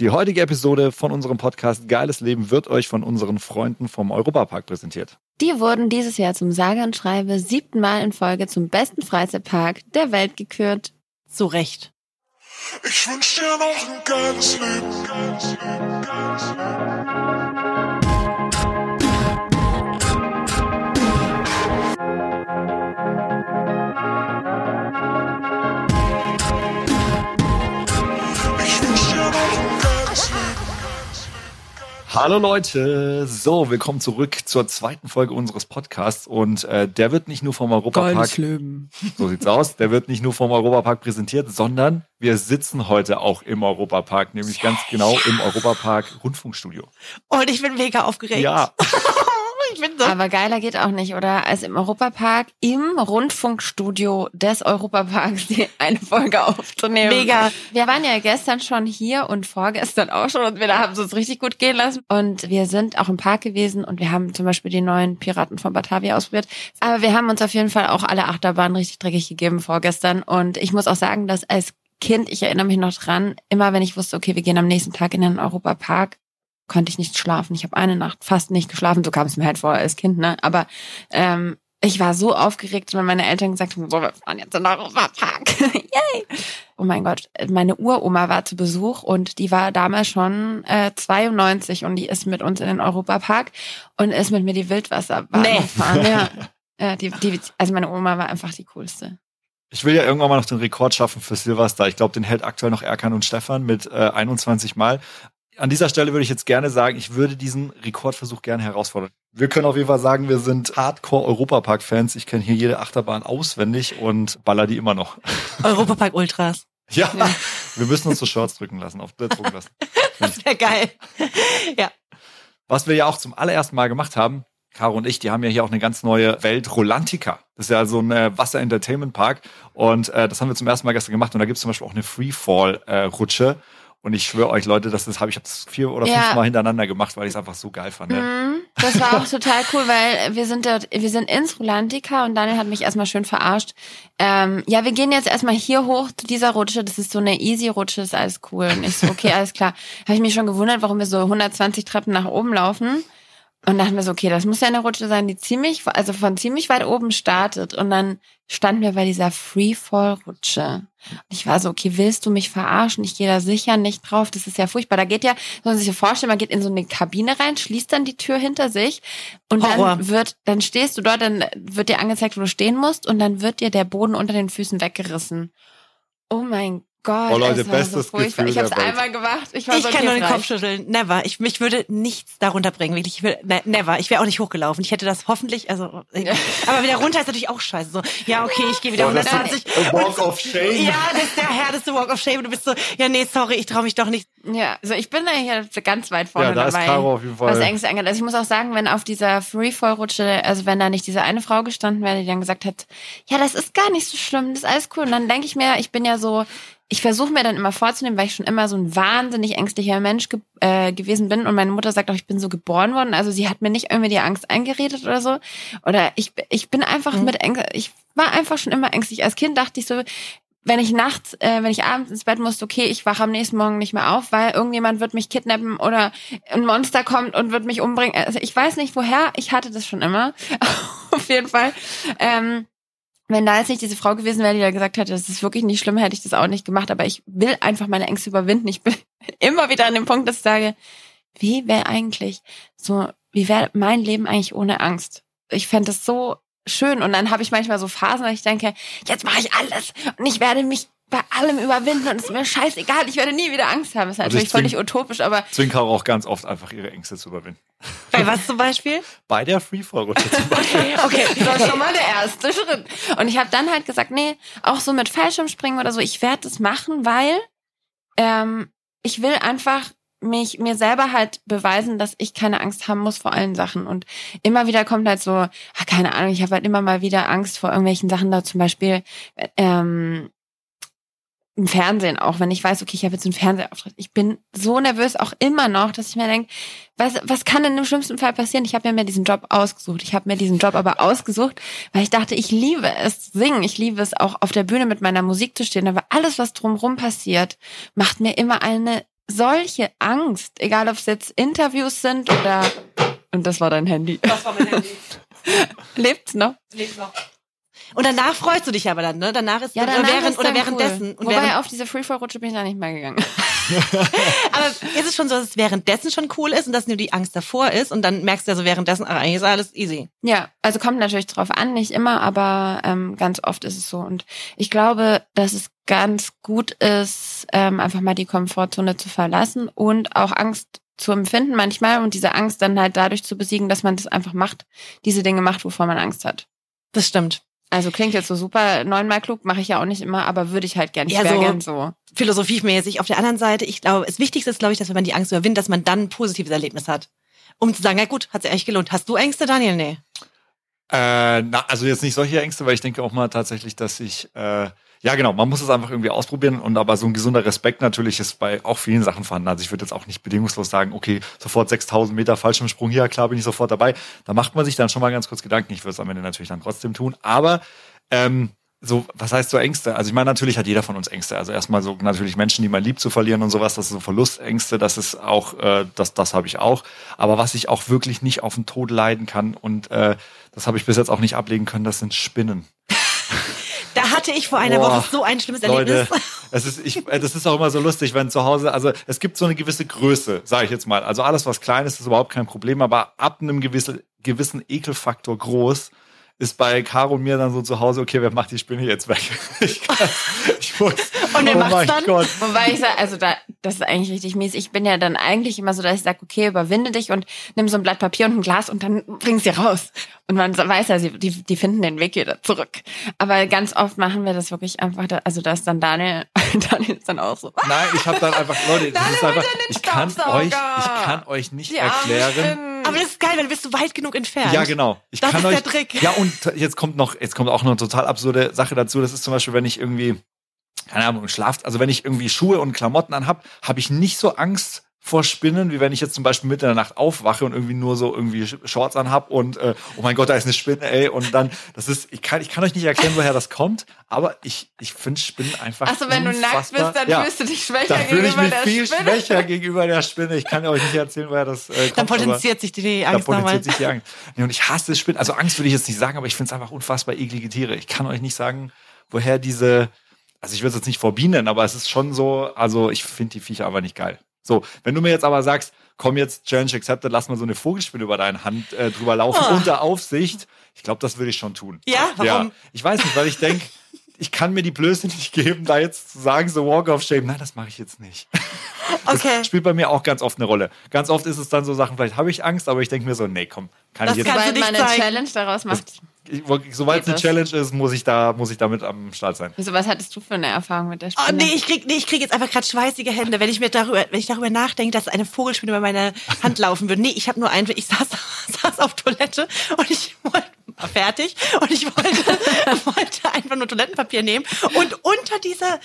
Die heutige Episode von unserem Podcast Geiles Leben wird euch von unseren Freunden vom Europapark präsentiert. Die wurden dieses Jahr zum sage und schreibe siebten Mal in Folge zum besten Freizeitpark der Welt gekürt. Zu Recht. Ich wünsch dir noch ein geiles Leben. Geiles Leben, geiles Leben. Hallo Leute, so willkommen zurück zur zweiten Folge unseres Podcasts. Und äh, der wird nicht nur vom Europapark, so sieht's aus, der wird nicht nur vom Europapark präsentiert, sondern wir sitzen heute auch im Europapark, nämlich ganz genau im Europapark Rundfunkstudio. Und ich bin mega aufgeregt. Ja, so. Aber geiler geht auch nicht, oder? Als im Europapark im Rundfunkstudio des Europaparks die eine Folge aufzunehmen. Mega. Wir waren ja gestern schon hier und vorgestern auch schon und wir haben es uns richtig gut gehen lassen. Und wir sind auch im Park gewesen und wir haben zum Beispiel die neuen Piraten von Batavia ausprobiert. Aber wir haben uns auf jeden Fall auch alle Achterbahnen richtig dreckig gegeben vorgestern. Und ich muss auch sagen, dass als Kind, ich erinnere mich noch dran, immer wenn ich wusste, okay, wir gehen am nächsten Tag in den Europapark, konnte ich nicht schlafen. Ich habe eine Nacht fast nicht geschlafen. So kam es mir halt vor als Kind, ne? Aber ähm, ich war so aufgeregt, wenn meine Eltern gesagt haben, so, wir fahren jetzt in den Europapark. Yay! Oh mein Gott, meine Uroma war zu Besuch und die war damals schon äh, 92 und die ist mit uns in den Europapark und ist mit mir die Wildwasserbahn Nee. gefahren. Ja. Ja, die, die, also meine Oma war einfach die coolste. ich will ja irgendwann mal noch den Rekord schaffen für Silvester. Ich glaube, den hält aktuell noch Erkan und Stefan mit äh, 21 Mal. An dieser Stelle würde ich jetzt gerne sagen, ich würde diesen Rekordversuch gerne herausfordern. Wir können auf jeden Fall sagen, wir sind Hardcore-Europapark-Fans. Ich kenne hier jede Achterbahn auswendig und baller die immer noch. Europapark Ultras. Ja, wir müssen uns so Shorts drücken lassen, auf drucken lassen. Das wäre geil. ja. Was wir ja auch zum allerersten Mal gemacht haben, Caro und ich, die haben ja hier auch eine ganz neue Welt Rolantica. Das ist ja so ein äh, Wasser-Entertainment-Park. Und äh, das haben wir zum ersten Mal gestern gemacht. Und da gibt es zum Beispiel auch eine Freefall-Rutsche. Und ich schwöre euch, Leute, dass das habe ich habe das vier oder Ja. fünf Mal hintereinander gemacht, weil ich es einfach so geil fand. Mhm. Das war auch total cool, weil wir sind dort, wir sind ins Rolantica und Daniel hat mich erstmal schön verarscht. Ähm, ja, wir gehen jetzt erstmal hier hoch zu dieser Rutsche. Das ist so eine Easy-Rutsche, ist alles cool. Und ich so, okay, alles klar. Habe ich mich schon gewundert, warum wir so 120 Treppen nach oben laufen. Und dachten wir so, okay, das muss ja eine Rutsche sein, die ziemlich, also von ziemlich weit oben startet. Und dann standen wir bei dieser Freefall-Rutsche. Und ich war so, okay, willst du mich verarschen? Ich gehe da sicher nicht drauf. Das ist ja furchtbar. Da geht ja, soll man sich vorstellen, man geht in so eine Kabine rein, schließt dann die Tür hinter sich und Horror. dann wird, dann stehst du dort, dann wird dir angezeigt, wo du stehen musst und dann wird dir der Boden unter den Füßen weggerissen. Oh mein Gott. Oh, Leute, bestes so furchtbar. Gefühl Ich habe es der Welt. einmal gemacht. Ich, war Ich so, kann nur den Kopf schütteln. Never. Ich, mich würde nichts darunter bringen. Wirklich. Ich will, ne, never. Ich wäre auch nicht hochgelaufen. Ich hätte das hoffentlich, also, aber wieder runter ist natürlich auch scheiße. So, ja, okay, ich gehe wieder Oh, das ist 120. a walk of shame. Ja, das ist der härteste Walk of Shame. Du bist so, ja, nee, sorry, ich traue mich doch nicht. Ja, also ich bin da hier ganz weit vorne Ja, da ist dabei. Caro auf jeden Fall. Was Ängste angeht. Also ich muss auch sagen, wenn auf dieser Freefall-Rutsche, also wenn da nicht diese eine Frau gestanden wäre, die dann gesagt hat, ja, das ist gar nicht so schlimm, das ist alles cool. Und dann denke ich mir, ich bin ja so, ich versuche mir dann immer vorzunehmen, weil ich schon immer so ein wahnsinnig ängstlicher Mensch ge äh, gewesen bin. Und meine Mutter sagt auch, ich bin so geboren worden. Also sie hat mir nicht irgendwie die Angst eingeredet oder so. Oder ich, ich bin einfach Mhm. mit Ängst, ich war einfach schon immer ängstlich. Als Kind dachte ich so, wenn ich nachts, äh, wenn ich abends ins Bett musste, okay, ich wache am nächsten Morgen nicht mehr auf, weil irgendjemand wird mich kidnappen oder ein Monster kommt und wird mich umbringen. Also ich weiß nicht woher, ich hatte das schon immer. Auf jeden Fall. Ähm, wenn da jetzt nicht diese Frau gewesen wäre, die da gesagt hätte, das ist wirklich nicht schlimm, hätte ich das auch nicht gemacht. Aber ich will einfach meine Ängste überwinden. Ich bin immer wieder an dem Punkt, dass ich sage, wie wäre eigentlich so, wie wäre mein Leben eigentlich ohne Angst? Ich fände das so schön. Und dann habe ich manchmal so Phasen, wo ich denke, jetzt mache ich alles und ich werde mich bei allem überwinden und es ist mir scheißegal, ich werde nie wieder Angst haben. Das ist Also ich natürlich völlig utopisch, aber Zwingen Caro auch ganz oft einfach ihre Ängste zu überwinden. Bei was zum Beispiel? Bei der Freefall-Rutsche zum Beispiel. Okay, das ist schon mal der erste Schritt. Und ich habe dann halt gesagt, nee, auch so mit Fallschirmspringen oder so, ich werde das machen, weil ähm, ich will einfach mich mir selber halt beweisen, dass ich keine Angst haben muss vor allen Sachen. Und immer wieder kommt halt so, ah, keine Ahnung, ich habe halt immer mal wieder Angst vor irgendwelchen Sachen da, zum Beispiel ähm, im Fernsehen auch, wenn ich weiß, okay, ich habe jetzt einen Fernsehauftritt. Ich bin so nervös auch immer noch, dass ich mir denke, was, was kann denn im schlimmsten Fall passieren? Ich habe ja mir diesen Job ausgesucht. Ich habe mir diesen Job aber ausgesucht, weil ich dachte, ich liebe es singen. Ich liebe es auch auf der Bühne mit meiner Musik zu stehen. Aber alles, was drumherum passiert, macht mir immer eine solche Angst, egal ob es jetzt Interviews sind oder und das war dein Handy. Das war mein Handy. Lebt's noch? Lebt noch. Und danach freust du dich aber dann, ne? Danach ist Ja, oder danach während ist oder währenddessen. Cool. Und Wobei während, auf diese Freefall-Rutsche bin ich da nicht mehr gegangen. aber ist es schon so, dass es währenddessen schon cool ist und dass nur die Angst davor ist und dann merkst du ja so währenddessen, ach, eigentlich ist alles easy. Ja, also kommt natürlich drauf an, nicht immer, aber ähm, ganz oft ist es so. Und ich glaube, dass es ganz gut ist, ähm, einfach mal die Komfortzone zu verlassen und auch Angst zu empfinden manchmal und diese Angst dann halt dadurch zu besiegen, dass man das einfach macht, diese Dinge macht, wovor man Angst hat. Das stimmt. Also klingt jetzt so super neunmal klug, mache ich ja auch nicht immer, aber würde ich halt gern. Ich Ja, so- gern so. Philosophiemäßig. Auf der anderen Seite, ich glaube, das Wichtigste ist, glaube ich, dass wenn man die Angst überwindet, dass man dann ein positives Erlebnis hat. Um zu sagen, ja gut, hat sich eigentlich gelohnt. Hast du Ängste, Daniel? Nee. Äh, na, also jetzt nicht solche Ängste, weil ich denke auch mal tatsächlich, dass ich, äh, ja genau, man muss es einfach irgendwie ausprobieren und aber so ein gesunder Respekt natürlich ist bei auch vielen Sachen vorhanden. Also ich würde jetzt auch nicht bedingungslos sagen, okay, sofort 6000 Meter Fallschirmsprung hier, klar bin ich sofort dabei. Da macht man sich dann schon mal ganz kurz Gedanken. Ich würde es am Ende natürlich dann trotzdem tun, aber ähm, so, was heißt so Ängste? Also ich meine, natürlich hat jeder von uns Ängste. Also erstmal so natürlich Menschen, die man liebt zu verlieren und sowas, das ist so Verlustängste, das ist auch, äh, das, das habe ich auch. Aber was ich auch wirklich nicht auf den Tod leiden kann und äh, das habe ich bis jetzt auch nicht ablegen können, das sind Spinnen. Da hatte ich vor einer Boah, Woche so ein schlimmes Leute, Erlebnis. es ist, ich, äh, das ist auch immer so lustig, wenn zu Hause, also es gibt so eine gewisse Größe, sage ich jetzt mal. Also alles, was klein ist, ist überhaupt kein Problem, aber ab einem gewissen, gewissen Ekelfaktor groß ist bei Caro und mir dann so zu Hause, okay, wer macht die Spinne jetzt weg? Ich, kann, ich muss, Und wer oh macht's mein dann? Gott. Wobei ich sage, also da, das ist eigentlich richtig mies. Ich bin ja dann eigentlich immer so, dass ich sage, okay, überwinde dich und nimm so ein Blatt Papier und ein Glas und dann bring sie raus. Und man weiß ja, sie, die, die finden den Weg wieder zurück. Aber ganz oft machen wir das wirklich einfach, da, also da ist dann Daniel, Daniel ist dann auch so. Nein, ich habe dann einfach, Leute, das Daniel ist einfach, ich kann euch, ich kann euch nicht Die armen erklären. Aber das ist geil, du bist so weit genug entfernt. Ja, genau. Ich Das kann ist euch, der Trick. Ja, und jetzt kommt noch, jetzt kommt auch noch eine total absurde Sache dazu. Das ist zum Beispiel, wenn ich irgendwie, keine Ahnung, schlaft, also wenn ich irgendwie Schuhe und Klamotten anhab, habe ich nicht so Angst vor Spinnen, wie wenn ich jetzt zum Beispiel mitten in der Nacht aufwache und irgendwie nur so irgendwie Shorts anhab und äh, oh mein Gott, da ist eine Spinne, ey. Und dann, das ist, ich kann, ich kann euch nicht erklären, woher das kommt, aber ich, ich finde Spinnen einfach. Achso, wenn du nackt unfassbar- bist, dann ja, fühlst du dich schwächer dann fühle ich gegenüber mich der viel Spinne. schwächer gegenüber der Spinne. Ich kann euch nicht erzählen, woher das äh, kommt. Dann aber- potenziert sich die, Angst nochmal. potenziert sich die Angst. Nee, und ich hasse Spinnen. Also Angst würde ich jetzt nicht sagen, aber ich finde es einfach unfassbar eklige Tiere. Ich kann euch nicht sagen, woher diese, also ich würde es jetzt nicht vor Bienen, aber es ist schon so, also ich finde die Viecher aber nicht geil. So, wenn du mir jetzt aber sagst, komm jetzt, Challenge accepted, lass mal so eine Vogelspinne über deine Hand äh, drüber laufen, Oh. unter Aufsicht, ich glaube, das würde ich schon tun. Ja, warum? Ja, ich weiß nicht, weil ich denke, ich kann mir die Blöße nicht geben, da jetzt zu sagen, so Walk of Shame. Nein, das mache ich jetzt nicht. Okay. Das spielt bei mir auch ganz oft eine Rolle. Ganz oft ist es dann so Sachen, vielleicht habe ich Angst, aber ich denke mir so, nee, komm, kann Das ich jetzt nicht man eine zeigen. Challenge daraus macht. sobald es eine das? Challenge ist, muss ich da, muss ich damit am Start sein. Wieso, was hattest du für eine Erfahrung mit der Oh, Spinne? nee, ich krieg, nee, ich krieg jetzt einfach gerade schweißige Hände, wenn ich mir darüber, wenn ich darüber nachdenke, dass eine Vogelspinne über meine Hand laufen würde. Nee, ich habe nur einen, ich saß, saß auf Toilette und ich wollte fertig und ich wollte, wollte einfach nur Toilettenpapier nehmen und unter dieser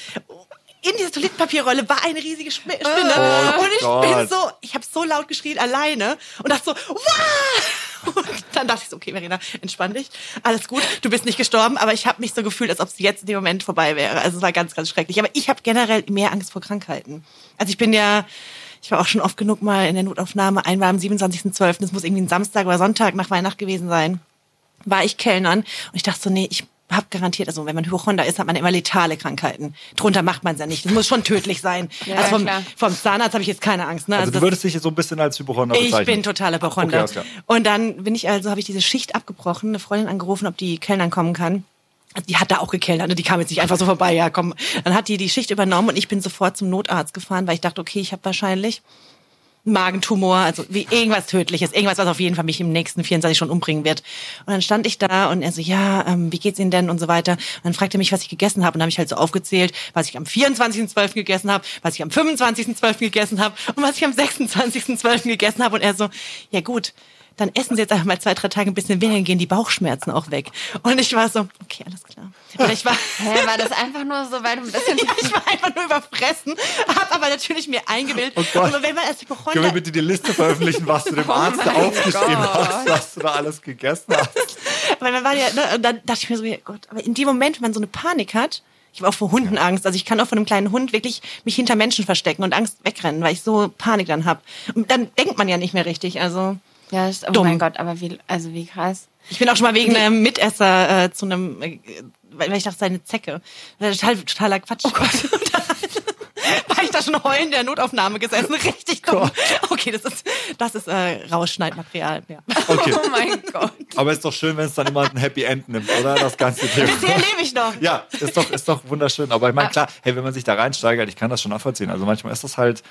in dieser Toilettenpapierrolle war eine riesige Sp- Spinne Oh und ich bin Gott. so, ich habe so laut geschrien alleine und dachte so, wow! Und dann dachte ich so, okay, Verena, entspann dich, alles gut, du bist nicht gestorben, aber ich habe mich so gefühlt, als ob es jetzt in dem Moment vorbei wäre. Also es war ganz, ganz schrecklich. Aber ich habe generell mehr Angst vor Krankheiten. Also ich bin ja, ich war auch schon oft genug mal in der Notaufnahme, einmal am 27.12., das muss irgendwie ein Samstag oder Sonntag nach Weihnacht gewesen sein, war ich Kellnern und ich dachte so, nee, ich hab garantiert, also wenn man Hypochonder ist, hat man immer letale Krankheiten. Drunter macht man es ja nicht. Das muss schon tödlich sein. Ja, also vom, vom Zahnarzt habe ich jetzt keine Angst. Ne? Also, du das- würdest dich jetzt so ein bisschen als Hypochonder ich bezeichnen. bin totaler Okay, Hypochonder. klar. und dann bin ich also, habe ich diese Schicht abgebrochen, eine Freundin angerufen, ob die Kellnern kommen kann. Also Die hat da auch gekellnert, ne? die kam jetzt nicht einfach so vorbei, ja komm. Dann hat die die Schicht übernommen und ich bin sofort zum Notarzt gefahren, weil ich dachte, okay, ich habe wahrscheinlich Magentumor, also wie irgendwas Tödliches, irgendwas, was auf jeden Fall mich im nächsten 24 Stunden umbringen wird. Und dann stand ich da und er so, ja, ähm, wie geht's Ihnen denn und so weiter. Und dann fragte er mich, was ich gegessen habe und habe ich halt so aufgezählt, was ich am 24.12. gegessen habe, was ich am 25.12. gegessen habe und was ich am 26.12. gegessen habe und er so, ja gut, dann essen Sie jetzt einfach mal zwei, drei Tage ein bisschen weniger, dann gehen die Bauchschmerzen auch weg. Und ich war so, okay, alles klar. Und ich war, Hä, war das einfach nur so, weil du ein bisschen... ja, ich war einfach nur überfressen, habe aber natürlich mir eingebildet. Oh Gott. und wenn man als Hypochonder Können wir bitte die Liste veröffentlichen, was du dem Oh Arzt aufgeschrieben Gott. hast, was du da alles gegessen hast? Weil man war ja, ne, und dann dachte ich mir so, ja Gott, aber in dem Moment, wenn man so eine Panik hat, Ich habe auch vor Hunden Angst. Also ich kann auch von einem kleinen Hund wirklich mich hinter Menschen verstecken und Angst wegrennen, weil ich so Panik dann hab. Und dann denkt man ja nicht mehr richtig. Also Ja, das, oh Dumm. mein Gott, aber wie, also wie krass. ich bin auch schon mal wegen einem Mitesser äh, zu einem, äh, weil ich dachte, seine Zecke. Das ist total, totaler Quatsch. Oh Gott. War ich da schon heulend in der Notaufnahme gesessen. Richtig dumm. Okay, das ist, das ist äh, Rausschneidmaterial. Ja. Okay. Oh mein Gott. Aber ist doch schön, wenn es dann immer ein Happy End nimmt, oder? Das ganze Thema. Bisher lebe ich noch. Ja, ist doch, ist doch wunderschön. Aber ich meine, klar, hey, wenn man sich da reinsteigert, ich kann das schon nachvollziehen. Also manchmal ist das halt,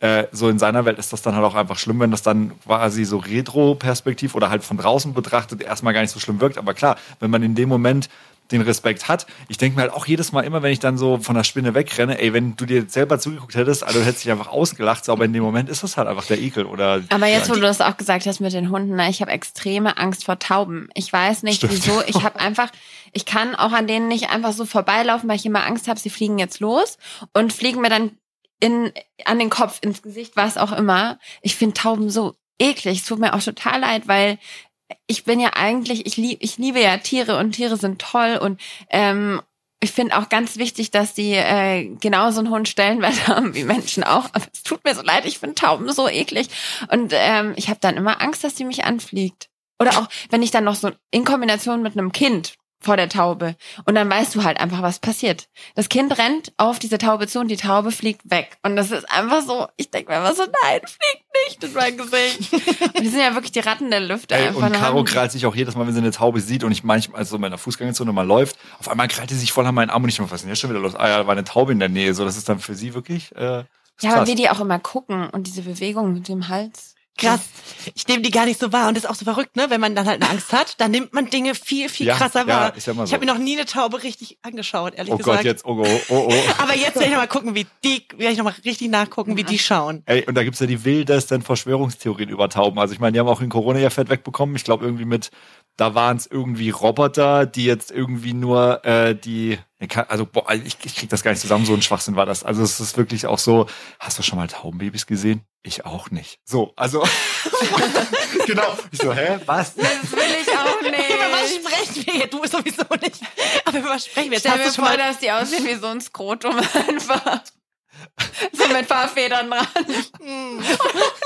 äh, so in seiner Welt ist das dann halt auch einfach schlimm, wenn das dann quasi so Retro-Perspektiv oder halt von draußen betrachtet erstmal gar nicht so schlimm wirkt. Aber klar, wenn man in dem Moment den Respekt hat. Ich denke mir halt auch jedes Mal immer, wenn ich dann so von der Spinne wegrenne, ey, wenn du dir selber zugeguckt hättest, also du hättest dich einfach ausgelacht, so, aber in dem Moment ist das halt einfach der Ekel oder. Aber jetzt, wo ja, du das auch gesagt hast mit den Hunden, ne, ich habe extreme Angst vor Tauben. Ich weiß nicht Stimmt. wieso. Ich habe einfach, ich kann auch an denen nicht einfach so vorbeilaufen, weil ich immer Angst habe, sie fliegen jetzt los und fliegen mir dann in, an den Kopf, ins Gesicht, was auch immer. Ich finde Tauben so eklig. Es tut mir auch total leid, weil ich bin ja eigentlich, ich liebe, ich liebe ja Tiere und Tiere sind toll und ähm, ich finde auch ganz wichtig, dass die äh, genauso einen hohen Stellenwert haben wie Menschen auch. Aber es tut mir so leid, ich finde Tauben so eklig. Und ähm, ich habe dann immer Angst, dass die mich anfliegt. Oder auch, wenn ich dann noch so in Kombination mit einem Kind vor der Taube. Und dann weißt du halt einfach, was passiert. Das Kind rennt auf diese Taube zu und die Taube fliegt weg. Und das ist einfach so, ich denke mir immer so, nein, fliegt nicht in mein Gesicht. Und die sind ja wirklich die Ratten der Lüfte. Ey, einfach. und Caro krallt sich auch jedes Mal, wenn sie eine Taube sieht und ich manchmal, also in meiner Fußgängerzone mal läuft, auf einmal krallt sie sich voll an meinen Arm und ich denke, was ist denn jetzt schon wieder los? Ah ja, da war eine Taube in der Nähe. So, das ist dann für sie wirklich, äh, Ja, aber wie die auch immer gucken und diese Bewegung mit dem Hals. Krass. Ich nehme die gar nicht so wahr. Und das ist auch so verrückt, ne? Wenn man dann halt eine Angst hat, dann nimmt man Dinge viel, viel Ja, krasser ja, wahr. Ich so. habe mir noch nie eine Taube richtig angeschaut, ehrlich Oh gesagt. Gott, jetzt, oh, oh, oh, oh. Aber jetzt werde ich noch mal gucken, wie die, werde ich noch mal richtig nachgucken, wie die schauen. Ey, und da gibt's ja die wildesten Verschwörungstheorien über Tauben. Also ich meine, die haben auch in Corona ja Fett wegbekommen. Ich glaube irgendwie mit, da waren es irgendwie Roboter, die jetzt irgendwie nur äh, die, ich kann- also boah, ich, ich krieg das gar nicht zusammen, so ein Schwachsinn war das. Also es ist wirklich auch so, hast du schon mal Taubenbabys gesehen? Ich auch nicht. So, also genau. Ich so, hä, was? Das will ich auch Über was nicht. sprechen wir jetzt? Du sowieso nicht. Aber über was sprechen wir? Stell schon vor, dass die aussehen wie so ein Skrotum einfach. So mit Fahrfedern dran.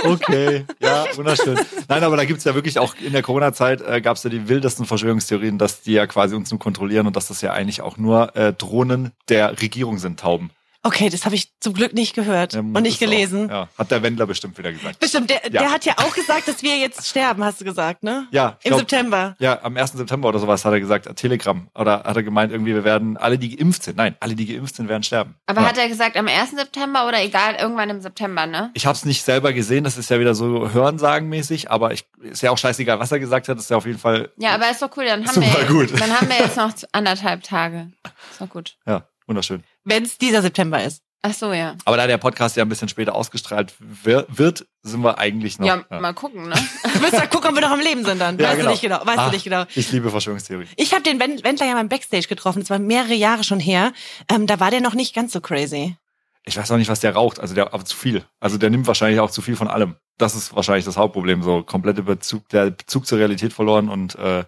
Okay, ja, wunderschön. Nein, aber da gibt's ja wirklich auch in der Corona-Zeit äh, gab's ja die wildesten Verschwörungstheorien, dass die ja quasi uns nur kontrollieren und dass das ja eigentlich auch nur äh, Drohnen der Regierung sind, Tauben. Okay, das habe ich zum Glück nicht gehört Der und nicht gelesen. Auch, ja, hat der Wendler bestimmt wieder gesagt. Bestimmt, der, Ja. der hat ja auch gesagt, dass wir jetzt sterben, hast du gesagt, ne? Ja, Im glaub- September. Ja, am 1. September oder sowas hat er gesagt, äh, Telegram. Oder hat er gemeint, irgendwie, wir werden alle, die geimpft sind, nein, alle, die geimpft sind, werden sterben. Aber ja. hat er gesagt, am 1. September oder egal, irgendwann im September, ne? Ich habe es nicht selber gesehen, das ist ja wieder so Hörensagenmäßig, aber ich, ist ja auch scheißegal, was er gesagt hat, ist ja auf jeden Fall, Ja, aber ist doch cool, dann haben Super wir gut. dann haben wir jetzt noch anderthalb Tage. Ist doch gut. ja, wunderschön. Wenn es dieser September ist. Ach so, ja. Aber da der Podcast ja ein bisschen später ausgestrahlt wir- wird, sind wir eigentlich noch. Ja, mal gucken, ne? Du wirst ja gucken, ob wir noch am Leben sind dann. Ja, weißt genau. du nicht genau. Weißt Ah, du nicht genau. Ich liebe Verschwörungstheorie. Ich habe den Wend- Wendler ja mal im Backstage getroffen. Das war mehrere Jahre schon her. Ähm, da war der noch nicht ganz so crazy. Ich weiß auch nicht, was der raucht. Also der, aber zu viel. Also der nimmt wahrscheinlich auch zu viel von allem. Das ist wahrscheinlich das Hauptproblem. So komplette Bezug, der Bezug zur Realität verloren und äh,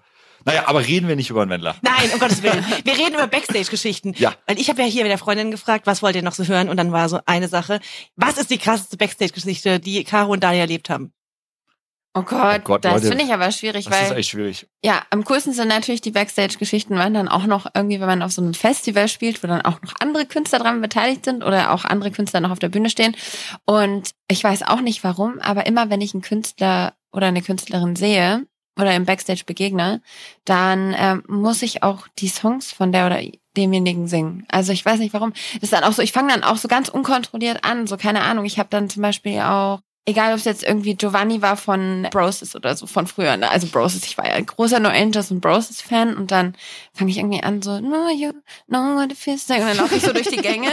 naja, aber reden wir nicht über einen Wendler. Nein, um Gottes Willen. Wir reden über Backstage-Geschichten. Ja. Weil ich habe ja hier mit der Freundin gefragt, was wollt ihr noch so hören? Und dann war so eine Sache. Was ist die krasseste Backstage-Geschichte, die Caro und Daniel erlebt haben? Oh Gott, Oh Gott, das finde ich aber schwierig, Das ist weil echt schwierig. ja, am coolsten sind natürlich die Backstage-Geschichten, wenn dann auch noch irgendwie, wenn man auf so einem Festival spielt, wo dann auch noch andere Künstler dran beteiligt sind oder auch andere Künstler noch auf der Bühne stehen. Und ich weiß auch nicht warum, aber immer wenn ich einen Künstler oder eine Künstlerin sehe oder im Backstage begegne, dann ähm, muss ich auch die Songs von der oder demjenigen singen. Also ich weiß nicht warum. Das ist dann auch so, ich fange dann auch so ganz unkontrolliert an, so keine Ahnung. Ich habe dann zum Beispiel auch Egal, ob es jetzt irgendwie Giovanni war von Broses oder so von früher. Ne? Also Broses, ich war ja ein großer No Angels und Broses Fan und dann fange ich irgendwie an so No you know what it feels like und dann laufe ich so durch die Gänge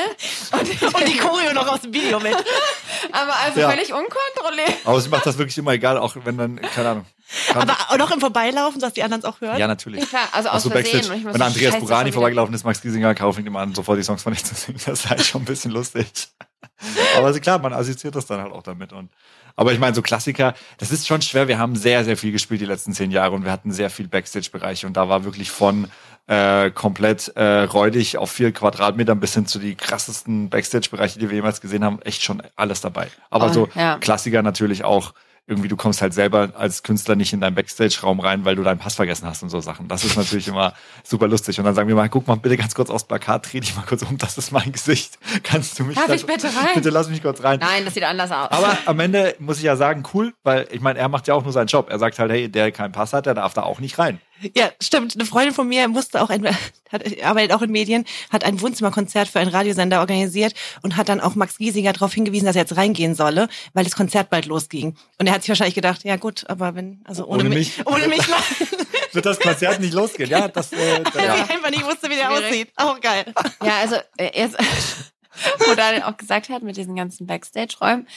und, Und die Choreo noch aus dem Video mit. aber also Ja. völlig unkontrolliert. Aber sie macht das wirklich immer egal, auch wenn dann, keine Ahnung. Aber auch noch im Vorbeilaufen, dass die anderen es auch hören? Ja, natürlich. Klar, also Auch aus so Versehen. Wenn so, Andreas Scheiße, Burani vorbeigelaufen ist, Max Giesinger, kaufe ich ihm an, sofort die Songs von ich zu singen. Das ist halt schon ein bisschen lustig. Aber also klar, man assoziiert das dann halt auch damit. Und, aber ich meine, so Klassiker, das ist schon schwer. Wir haben sehr, sehr viel gespielt die letzten zehn Jahre und wir hatten sehr viel Backstage-Bereiche und da war wirklich von äh, komplett äh, räudig auf vier Quadratmetern bis hin zu die krassesten Backstage-Bereiche, die wir jemals gesehen haben, echt schon alles dabei. Aber Oh, so ja. Klassiker natürlich auch irgendwie, du kommst halt selber als Künstler nicht in deinen Backstage-Raum rein, weil du deinen Pass vergessen hast und so Sachen. Das ist natürlich immer super lustig. Und dann sagen wir mal, guck mal bitte ganz kurz aufs Plakat, dreh dich mal kurz um, das ist mein Gesicht. Kannst du mich Darf da- ich bitte rein? Bitte lass mich kurz rein. Nein, das sieht anders aus. Aber am Ende muss ich ja sagen, cool, weil ich meine, er macht ja auch nur seinen Job. Er sagt halt, hey, der keinen Pass hat, der darf da auch nicht rein. Ja, stimmt. Eine Freundin von mir musste auch ein, hat, arbeitet auch in Medien, hat ein Wohnzimmerkonzert für einen Radiosender organisiert und hat dann auch Max Giesinger darauf hingewiesen, dass er jetzt reingehen solle, weil das Konzert bald losging. Und er hat sich wahrscheinlich gedacht, ja gut, aber wenn, also ohne, Ohne mich, mich. ohne mich mal, Wird das Konzert nicht losgehen? Ja, das, äh, weil ja. ich einfach nicht wusste, wie der Schwierig. aussieht. Auch geil. Ja, also äh, jetzt, wo Daniel auch gesagt hat, mit diesen ganzen Backstage-Räumen,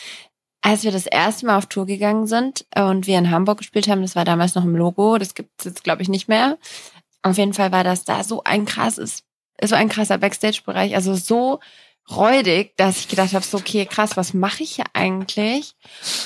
als wir das erste Mal auf Tour gegangen sind und wir in Hamburg gespielt haben, das war damals noch im Logo, das gibt es jetzt, glaube ich, nicht mehr. Auf jeden Fall war das da so ein krasses, so ein krasser Backstage-Bereich, also so räudig, dass ich gedacht habe, so okay, krass, was mache ich hier eigentlich?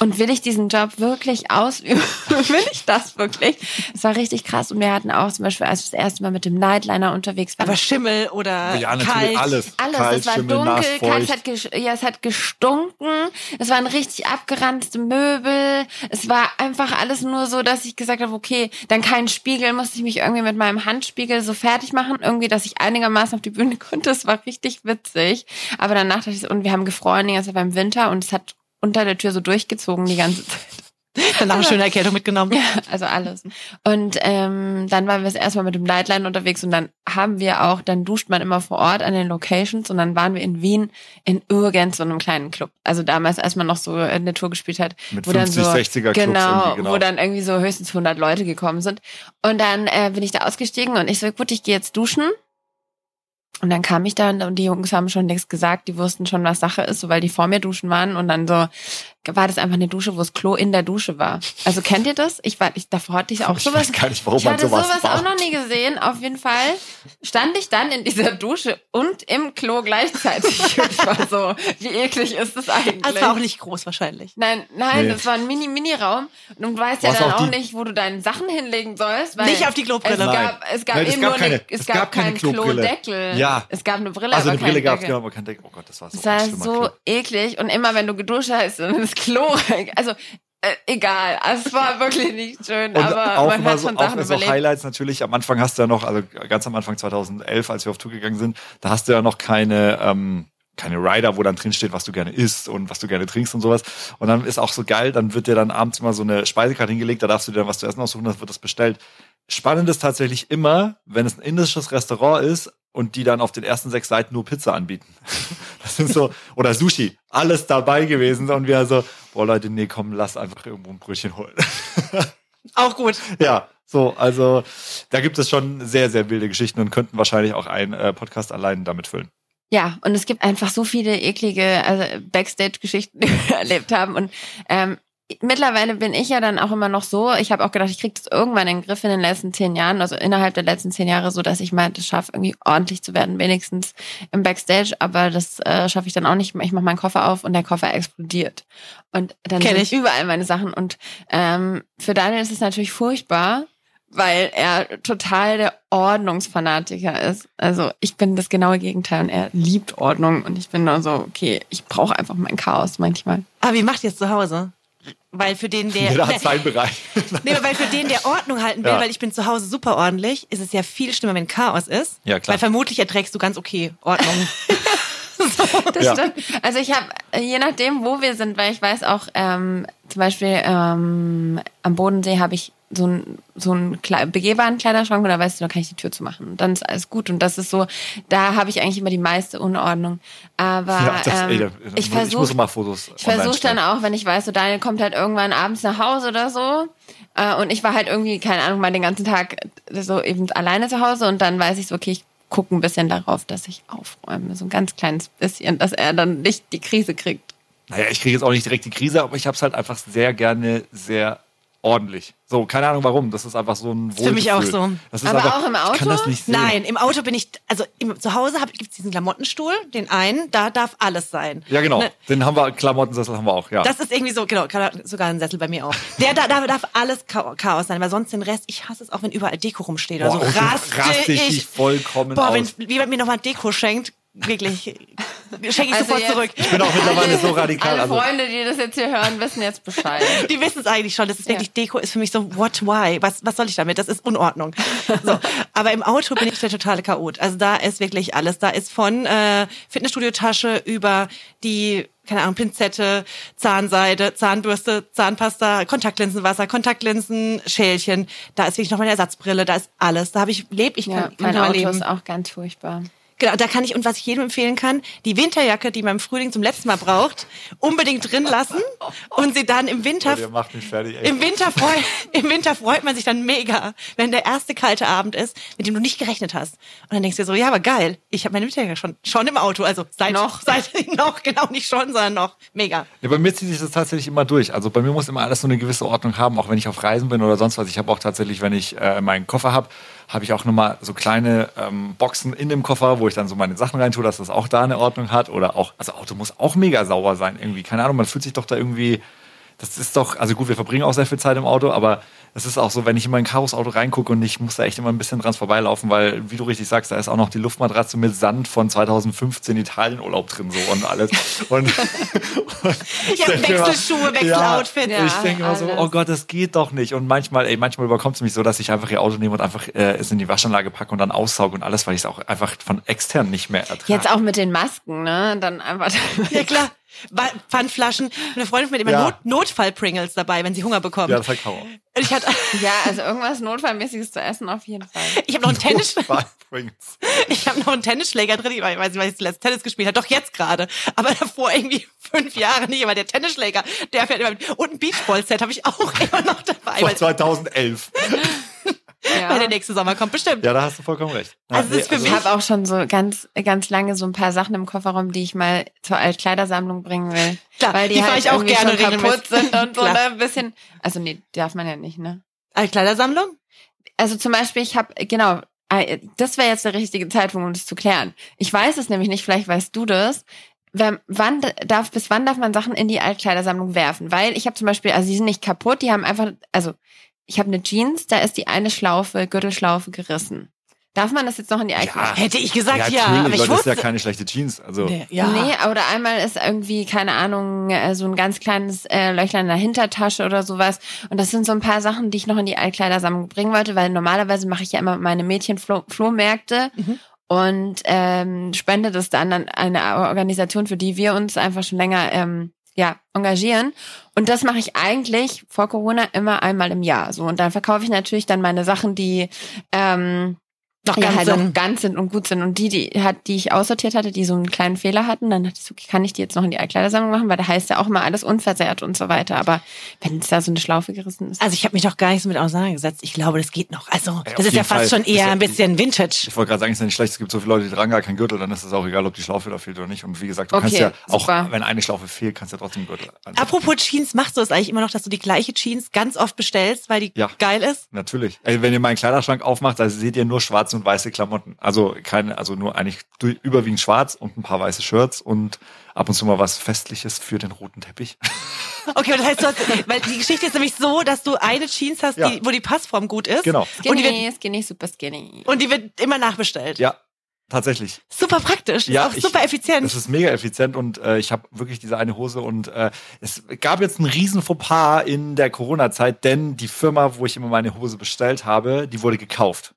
Und will ich diesen Job wirklich ausüben? will ich das wirklich? Es war richtig krass und wir hatten auch zum Beispiel, als wir das erste Mal mit dem Nightliner unterwegs waren, Aber Schimmel oder ja, kalt. alles. alles, Kalt, es war Schimmel, dunkel, nass, kalt, es hat, ja, es hat gestunken, es waren richtig abgeranzte Möbel, es war einfach alles nur so, dass ich gesagt habe, okay, dann kein Spiegel, musste ich mich irgendwie mit meinem Handspiegel so fertig machen, irgendwie, dass ich einigermaßen auf die Bühne konnte, es war richtig witzig, aber danach dachte ich, so, und wir haben gefroren die ganze Zeit beim Winter und es hat unter der Tür so durchgezogen die ganze Zeit. Danach eine schöne Erkältung mitgenommen. Ja, also alles. Und ähm, dann waren wir das erste Mal mit dem Lightline unterwegs und dann haben wir auch, dann duscht man immer vor Ort an den Locations und dann waren wir in Wien in irgend so einem kleinen Club. Also damals, als man noch so eine Tour gespielt hat. Mit wo dann 50, so, 60er Clubs genau, genau. wo dann irgendwie so höchstens 100 Leute gekommen sind. Und dann äh, bin ich da ausgestiegen und ich so, gut, ich gehe jetzt duschen. Und dann kam ich da und die Jungs haben schon nichts gesagt, die wussten schon, was Sache ist, so weil die vor mir duschen waren. Und dann so war das einfach eine Dusche, wo das Klo in der Dusche war. Also kennt ihr das? Ich war, ich davor hatte ich auch Ich sowas. weiß gar nicht, warum ich man hatte sowas sowas auch noch nie gesehen. Auf jeden Fall stand ich dann in dieser Dusche und im Klo gleichzeitig. Ich war so, wie eklig ist das eigentlich? Also war auch nicht groß wahrscheinlich. Nein, nein, Nee. das war ein Mini-Mini-Raum. Und du weißt ja dann auch auch, nicht, wo du deine Sachen hinlegen sollst. Weil Nicht auf die Klobrille. Es Nein. gab, es gab Nein, es eben gab nur keine- eine, es, es gab, gab keine keinen. Klodeckel. Ja. Es gab eine Brille, Also aber eine Brille gab es, genau, aber kein Deckel. Oh Gott, das war so Es war so eklig und immer wenn du geduscht hast, ist das Klo, also äh, egal, also es war wirklich nicht schön, Und aber auch man immer hat so, schon auch Sachen so überlebt. Highlights natürlich. Am Anfang hast du ja noch, also ganz am Anfang 2011, als wir auf Tour gegangen sind, da hast du ja noch keine, ähm, keine Rider, wo dann drin steht, was du gerne isst und was du gerne trinkst und sowas. Und dann ist auch so geil, dann wird dir dann abends immer so eine Speisekarte hingelegt, da darfst du dir dann was zu essen aussuchen, dann wird das bestellt. Spannend ist tatsächlich immer, wenn es ein indisches Restaurant ist und die dann auf den ersten sechs Seiten nur Pizza anbieten. Das sind so, oder Sushi, alles dabei gewesen. Und wir so, boah Leute, nee, komm, lass einfach irgendwo ein Brötchen holen. Auch gut. Ja, so, also da gibt es schon sehr, sehr wilde Geschichten und könnten wahrscheinlich auch einen äh, Podcast allein damit füllen. Ja, und es gibt einfach so viele eklige also Backstage-Geschichten, die wir erlebt haben. Und ähm, mittlerweile bin ich ja dann auch immer noch so, ich habe auch gedacht, ich kriege das irgendwann in den Griff in den letzten zehn Jahren, also innerhalb der letzten zehn Jahre, so dass ich mal das schaffe, irgendwie ordentlich zu werden, wenigstens im Backstage. Aber das äh, schaffe ich dann auch nicht. Ich mache meinen Koffer auf und der Koffer explodiert. Und dann Kenn sind ich. überall meine Sachen. Und ähm, für Daniel ist es natürlich furchtbar, weil er total der Ordnungsfanatiker ist. Also ich bin das genaue Gegenteil und er liebt Ordnung und ich bin nur so, okay, ich brauche einfach mein Chaos manchmal. Aber wie macht ihr es zu Hause? Weil für den, der. Jeder hat seinen Bereich. Nee, aber weil für den, der Ordnung halten will, Ja. weil ich bin zu Hause super ordentlich, ist es ja viel schlimmer, wenn Chaos ist. Ja, klar. Weil vermutlich erträgst du ganz okay Ordnung. Das Ja. stimmt. Also ich habe, je nachdem, wo wir sind, weil ich weiß auch, ähm, zum Beispiel ähm, am Bodensee habe ich so einen so einen Kle- begehbaren Kleiderschrank und da weißt du, da kann ich die Tür zumachen. Und dann ist alles gut. Und das ist so, da habe ich eigentlich immer die meiste Unordnung. Aber ja, das, ey, ähm, da- ich versuche mal Fotos Ich online versuche dann auch, wenn ich weiß, so Daniel kommt halt irgendwann abends nach Hause oder so. Äh, und ich war halt irgendwie, keine Ahnung, mal den ganzen Tag so eben alleine zu Hause und dann weiß ich so, okay, ich gucke ein bisschen darauf, dass ich aufräume. So ein ganz kleines bisschen, dass er dann nicht die Krise kriegt. Naja, ich kriege jetzt auch nicht direkt die Krise, aber ich habe es halt einfach sehr gerne sehr ordentlich. So, keine Ahnung warum. Das ist einfach so ein Wohlgefühl. für mich auch so. Das ist Aber einfach, auch im Ich kann Auto? das nicht sehen. Nein, im Auto bin ich, also im, zu Hause gibt es diesen Klamottenstuhl, den einen, da darf alles sein. Ja, genau. Ne, Den haben wir, Klamottensessel haben wir auch, ja. Das ist irgendwie so, genau, sogar ein Sessel bei mir auch. Der, da, da darf alles Cha- Chaos sein, weil sonst den Rest, ich hasse es auch, wenn überall Deko rumsteht. Boah, Also Auto raste, raste ich ich. vollkommen Boah, wenn aus. jemand mir nochmal Deko schenkt, wirklich, schenke ich Also sofort jetzt- zurück. Ich bin auch mittlerweile so radikal. Alle Also, Freunde, die das jetzt hier hören, wissen jetzt Bescheid. Die wissen es eigentlich schon. Das ist wirklich, Deko ist für mich so, what, why? Was, was soll ich damit? Das ist Unordnung. So. Aber im Auto bin ich der totale Chaot. Also da ist wirklich alles. Da ist von äh, Fitnessstudio-Tasche über die, keine Ahnung, Pinzette, Zahnseide, Zahnbürste, Zahnpasta, Kontaktlinsenwasser, Kontaktlinsen, Schälchen. Da ist wirklich noch meine Ersatzbrille. Da ist alles. Da habe ich, lebe ich Ja, kann, mein kann Auto leben. ist auch ganz furchtbar. Genau, da kann ich, und was ich jedem empfehlen kann, die Winterjacke, die man im Frühling zum letzten Mal braucht, unbedingt drin lassen und sie dann im Winter, ihr macht mich fertig. Echt. im Winter, freu, im Winter freut man sich dann mega, wenn der erste kalte Abend ist, mit dem du nicht gerechnet hast. Und dann denkst du dir so, ja, aber geil, ich habe meine Winterjacke schon, schon im Auto, also seit Noch. seit noch, genau, nicht schon, sondern noch, mega. Ja, bei mir zieht sich das tatsächlich immer durch. Also bei mir muss immer alles so eine gewisse Ordnung haben, auch wenn ich auf Reisen bin oder sonst was. Ich habe auch tatsächlich, wenn ich äh, meinen Koffer habe, habe ich auch nochmal so kleine ähm, Boxen in dem Koffer, wo ich dann so meine Sachen reintue, dass das auch da eine Ordnung hat. Oder auch, also Auto muss auch mega sauber sein irgendwie. Keine Ahnung, man fühlt sich doch da irgendwie. Das ist doch, also gut, wir verbringen auch sehr viel Zeit im Auto, aber es ist auch so, wenn ich in mein Chaos-Auto reingucke und ich muss da echt immer ein bisschen dran vorbeilaufen, weil, wie du richtig sagst, da ist auch noch die Luftmatratze mit Sand von 2015 Italienurlaub drin so und alles. Und, und Ich habe Wechselschuhe, Wechseloutfits. Ja. ich denke immer so, oh Gott, das geht doch nicht. Und manchmal, ey, manchmal überkommt es mich so, dass ich einfach ihr Auto nehme und einfach äh, es in die Waschanlage packe und dann aussauge und alles, weil ich es auch einfach von extern nicht mehr ertrage. Jetzt auch mit den Masken, ne? Dann einfach. Ja klar. Pfandflaschen. Eine Freundin mit immer ja. Not Notfall-Pringles dabei, wenn sie Hunger bekommen. Ja, das hat Karo. Ich hatte ja, also irgendwas Notfallmäßiges zu essen auf jeden Fall. Ich habe noch einen Tennis Ich habe noch einen Tennisschläger drin. Ich weiß nicht, was ich zuletzt Tennis gespielt habe. Doch jetzt gerade. Aber davor irgendwie fünf Jahre nicht. Aber der Tennisschläger, der fährt immer mit. Und ein Beachball-Set habe ich auch immer noch dabei. Von 2011. Ja. Weil der nächste Sommer kommt bestimmt. Ja, da hast du vollkommen recht. Also, nee, also ich habe auch schon so ganz, ganz lange so ein paar Sachen im Kofferraum, die ich mal zur Altkleidersammlung bringen will. Klar, weil die, die halt ich auch gerne schon kaputt sind und so ne, ein bisschen. Also nee, darf man ja nicht, ne? Altkleidersammlung? Also zum Beispiel, ich habe genau, äh, das wäre jetzt der richtige Zeitpunkt, um das zu klären. Ich weiß es nämlich nicht, vielleicht weißt du das. Wenn, wann darf bis wann darf man Sachen in die Altkleidersammlung werfen? Weil ich habe zum Beispiel, also die sind nicht kaputt, die haben einfach, also ich habe eine Jeans, da ist die eine Schlaufe, Gürtelschlaufe gerissen. Darf man das jetzt noch in die Altkleider? Hätte ich gesagt, ja. natürlich, aber ich Leute, das ist wusste. ja keine schlechte Jeans. Also, Nee, ja. Nee, oder einmal ist irgendwie, keine Ahnung, äh, so ein ganz kleines äh, Löchlein in der Hintertasche oder sowas. Und das sind so ein paar Sachen, die ich noch in die Altkleidersammlung bringen wollte, weil normalerweise mache ich ja immer meine Mädchen-Flohmärkte und ähm, spende das dann an eine Organisation, für die wir uns einfach schon länger ähm, ja, engagieren. Und das mache ich eigentlich vor Corona immer einmal im Jahr. So, und dann verkaufe ich natürlich dann meine Sachen, die ähm, Noch ja, ganz halt sind. noch ganz sind und gut sind. Und die, die hat, die ich aussortiert hatte, die so einen kleinen Fehler hatten, dann dachte ich so, okay, kann ich die jetzt noch in die Altkleidersammlung machen, weil da heißt ja auch immer alles unversehrt und so weiter. Aber wenn es da so eine Schlaufe gerissen ist. Also ich habe mich doch gar nicht so mit auseinandergesetzt. Ich glaube, das geht noch. Also das ist ja fast Fall. schon eher ein bisschen Vintage. ich wollte gerade sagen, ist ja nicht schlecht. Es gibt so viele Leute, die tragen gar keinen Gürtel, dann ist es auch egal, ob die Schlaufe da fehlt oder nicht. Und wie gesagt, du kannst Okay, ja auch, super. wenn eine Schlaufe fehlt, kannst du ja trotzdem Gürtel anziehen. Apropos Jeans, machst du es eigentlich immer noch, dass du die gleiche Jeans ganz oft bestellst, weil die Ja. geil ist? Natürlich. Ey, wenn ihr meinen Kleiderschrank aufmacht, da seht ihr nur schwarze und weiße Klamotten. Also keine, also nur eigentlich überwiegend schwarz und ein paar weiße Shirts und ab und zu mal was Festliches für den roten Teppich. Okay, das heißt, du hast, weil die Geschichte ist nämlich so, dass du eine Jeans hast, Ja. die, wo die Passform gut ist. Genau. Und die, Skinny, wird, skinny, super skinny. und die wird immer nachbestellt. Ja, tatsächlich. Super praktisch, Ja, ist auch ich- super effizient. Das ist mega effizient und äh, ich habe wirklich diese eine Hose und äh, es gab jetzt einen riesen Fauxpas in der Corona-Zeit, denn die Firma, wo ich immer meine Hose bestellt habe, die wurde gekauft.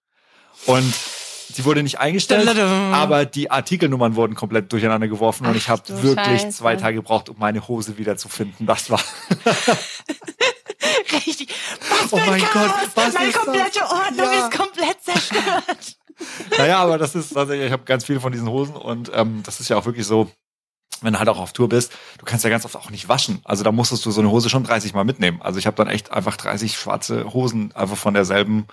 Und sie wurde nicht eingestellt, aber die Artikelnummern wurden komplett durcheinander geworfen und Ach ich habe wirklich Scheiße. zwei Tage gebraucht, um meine Hose wieder zu finden. Das war Richtig. Was für Oh ein mein Chaos. Gott, was Meine ist das? komplette Ordnung Ja. ist komplett zerstört. Naja, aber das ist tatsächlich, ich habe ganz viele von diesen Hosen und ähm, das ist ja auch wirklich so, wenn du halt auch auf Tour bist, du kannst ja ganz oft auch nicht waschen. Also da musstest du so eine Hose schon 30 Mal mitnehmen. Also ich habe dann echt einfach 30 schwarze Hosen einfach von derselben,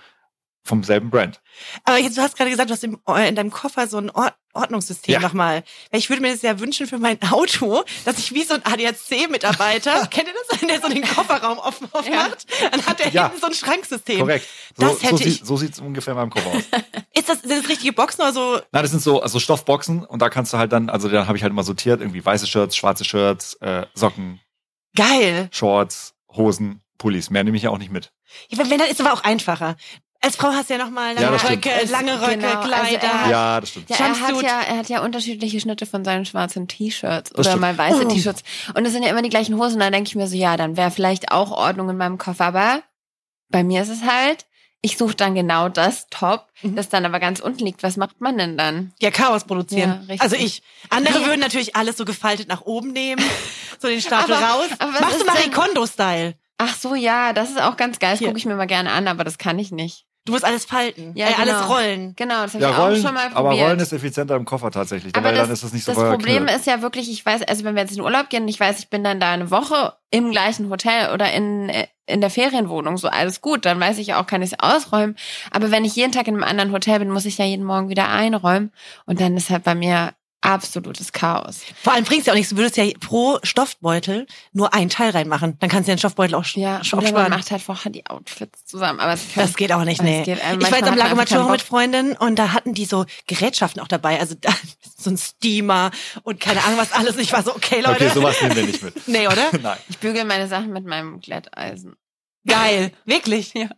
vom selben Brand. Aber jetzt, du hast gerade gesagt, du hast im, äh, in deinem Koffer so Ord Ordnungssystem Ja. nochmal. Weil ich würde mir das ja wünschen für mein Auto, dass ich wie so ein ADAC-Mitarbeiter, kennt ihr das, wenn der so den Kofferraum offen aufmacht? Dann hat der Ja. hinten so ein Schranksystem. Korrekt. So, Das hätte so, ich. sieht, so sieht's ungefähr in meinem Kopf aus. Ist das, sind das richtige Boxen oder so? Na, das sind so also Stoffboxen und da kannst du halt dann, also dann habe ich halt immer sortiert, irgendwie weiße Shirts, schwarze Shirts, äh, Socken, Geil. Shorts, Hosen, Pullis. Mehr nehme ich ja auch nicht mit. Ja, wenn, wenn, dann ist es aber auch einfacher. Als Frau hast du ja nochmal lange Ja. Röcke, lange Röcke, Genau, also Kleider. er- Ja, das stimmt. Ja, er hat ja, er hat ja unterschiedliche Schnitte von seinen schwarzen T-Shirts oder mal weiße Oh. T-Shirts. Und es sind ja immer die gleichen Hosen. Da denke ich mir so, ja, dann wäre vielleicht auch Ordnung in meinem Koffer. Aber bei mir ist es halt, ich suche dann genau das Top, Mhm. das dann aber ganz unten liegt. Was macht man denn dann? Ja, Chaos produzieren. Ja, richtig. also ich. Andere Ja. würden natürlich alles so gefaltet nach oben nehmen, so den Stapel Aber- raus. aber was Machst du Marie Kondo-Style? Ach so, ja, das ist auch ganz geil. Das gucke ich mir mal gerne an, aber das kann ich nicht. Du musst alles falten, Ja, äh, alles genau. rollen. Genau, das habe Ja, ich auch Rollen, schon mal aber probiert. Rollen ist effizienter im Koffer tatsächlich, Aber weil das, dann ist es nicht so das Problem verknüllt. ist ja wirklich, ich weiß, also wenn wir jetzt in den Urlaub gehen und ich weiß, ich bin dann da eine Woche im gleichen Hotel oder in, äh, in der Ferienwohnung, so alles gut, dann weiß ich ja auch, kann ich es ausräumen. Aber wenn ich jeden Tag in einem anderen Hotel bin, muss ich ja jeden Morgen wieder einräumen und dann ist halt bei mir absolutes Chaos. Vor allem bringt's ja auch nichts. Du würdest ja pro Stoffbeutel nur einen Teil reinmachen. Dann kannst du ja den Stoffbeutel auch, Ja, sch- oder man macht halt vorher die Outfits zusammen. Aber Das geht auch nicht, nee. geht, äh, ich war jetzt am Maggiore mit. Freundinnen und da hatten die so Gerätschaften auch dabei. Also da, so ein Steamer und keine Ahnung was alles. Ich war so, okay, Leute. Okay, sowas nehmen wir nicht mit. nee, oder? Nein. Ich bügel meine Sachen mit meinem Glätteisen. Geil. Wirklich? Ja.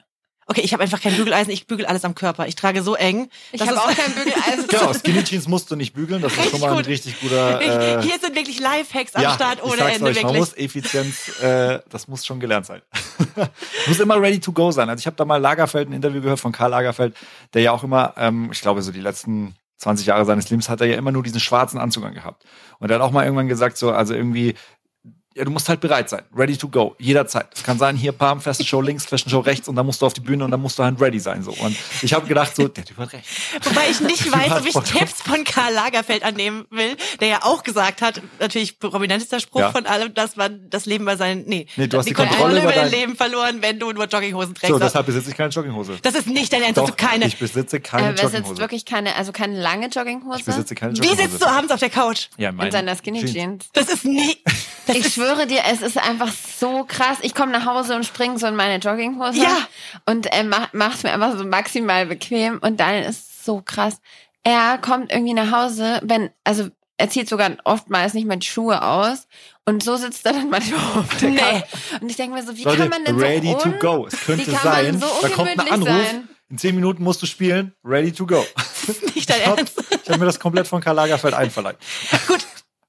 Okay, ich habe einfach kein Bügeleisen. Ich bügel alles am Körper. Ich trage so eng. Ich habe auch kein Bügeleisen. Genau, Skinny Jeans musst du nicht bügeln, das ist Richtig schon mal ein gut. richtig guter. Äh, Hier sind wirklich Lifehacks am ja, Start ohne Ende. euch, man wirklich. muss Effizienz, äh, das muss schon gelernt sein. muss immer ready to go sein. Also ich habe da mal Lagerfeld ein Interview gehört von Karl Lagerfeld, der ja auch immer, ähm, ich glaube so die letzten 20 Jahre seines Lebens hat er ja immer nur diesen schwarzen Anzug angehabt. Und er hat auch mal irgendwann gesagt so, also irgendwie ja, du musst halt bereit sein. Ready to go. Jederzeit. Es kann sein, hier Palm, Fashion Show links, Fashion Show rechts und dann musst du auf die Bühne und dann musst du halt ready sein. So. Und ich habe gedacht, so, der Typ hat recht. Wobei ich nicht weiß, ob ich Tipps von Karl Lagerfeld annehmen will, der ja auch gesagt hat, natürlich prominentester Spruch Ja. von allem, dass man das Leben bei seinen, nee, Nee, du hast die Kontrolle Kontrolle über dein Leben verloren, wenn du nur Jogginghosen trägst. So, deshalb besitze ich keine Jogginghose. das ist nicht dein Ernst, dass Doch, du keine. ich besitze keine besitzt Jogginghose. wirklich keine, also keine lange Jogginghose. Ich besitze keine Wie Jogginghose. sitzt du abends auf der Couch? Ja, in meine seiner Skinny Jeans. Das ist nie. Das Ich ist, schwöre dir, es ist einfach so krass. Ich komme nach Hause und springe so in meine Jogginghose Ja. und er macht macht's mir einfach so maximal bequem und dann ist es so krass. Er kommt irgendwie nach Hause, wenn also er zieht sogar oftmals nicht mal die Schuhe aus und so sitzt er dann manchmal auf der Nee. Couch. Und ich denke mir so, wie Leute, kann man denn ready so to un- go. Es könnte wie kann man sein, so da kommt ein Anruf. sein? In zehn Minuten musst du spielen. Ready to go. nicht dein Ich habe Ernst. hab mir das komplett von Karl Lagerfeld einverleiht. Gut.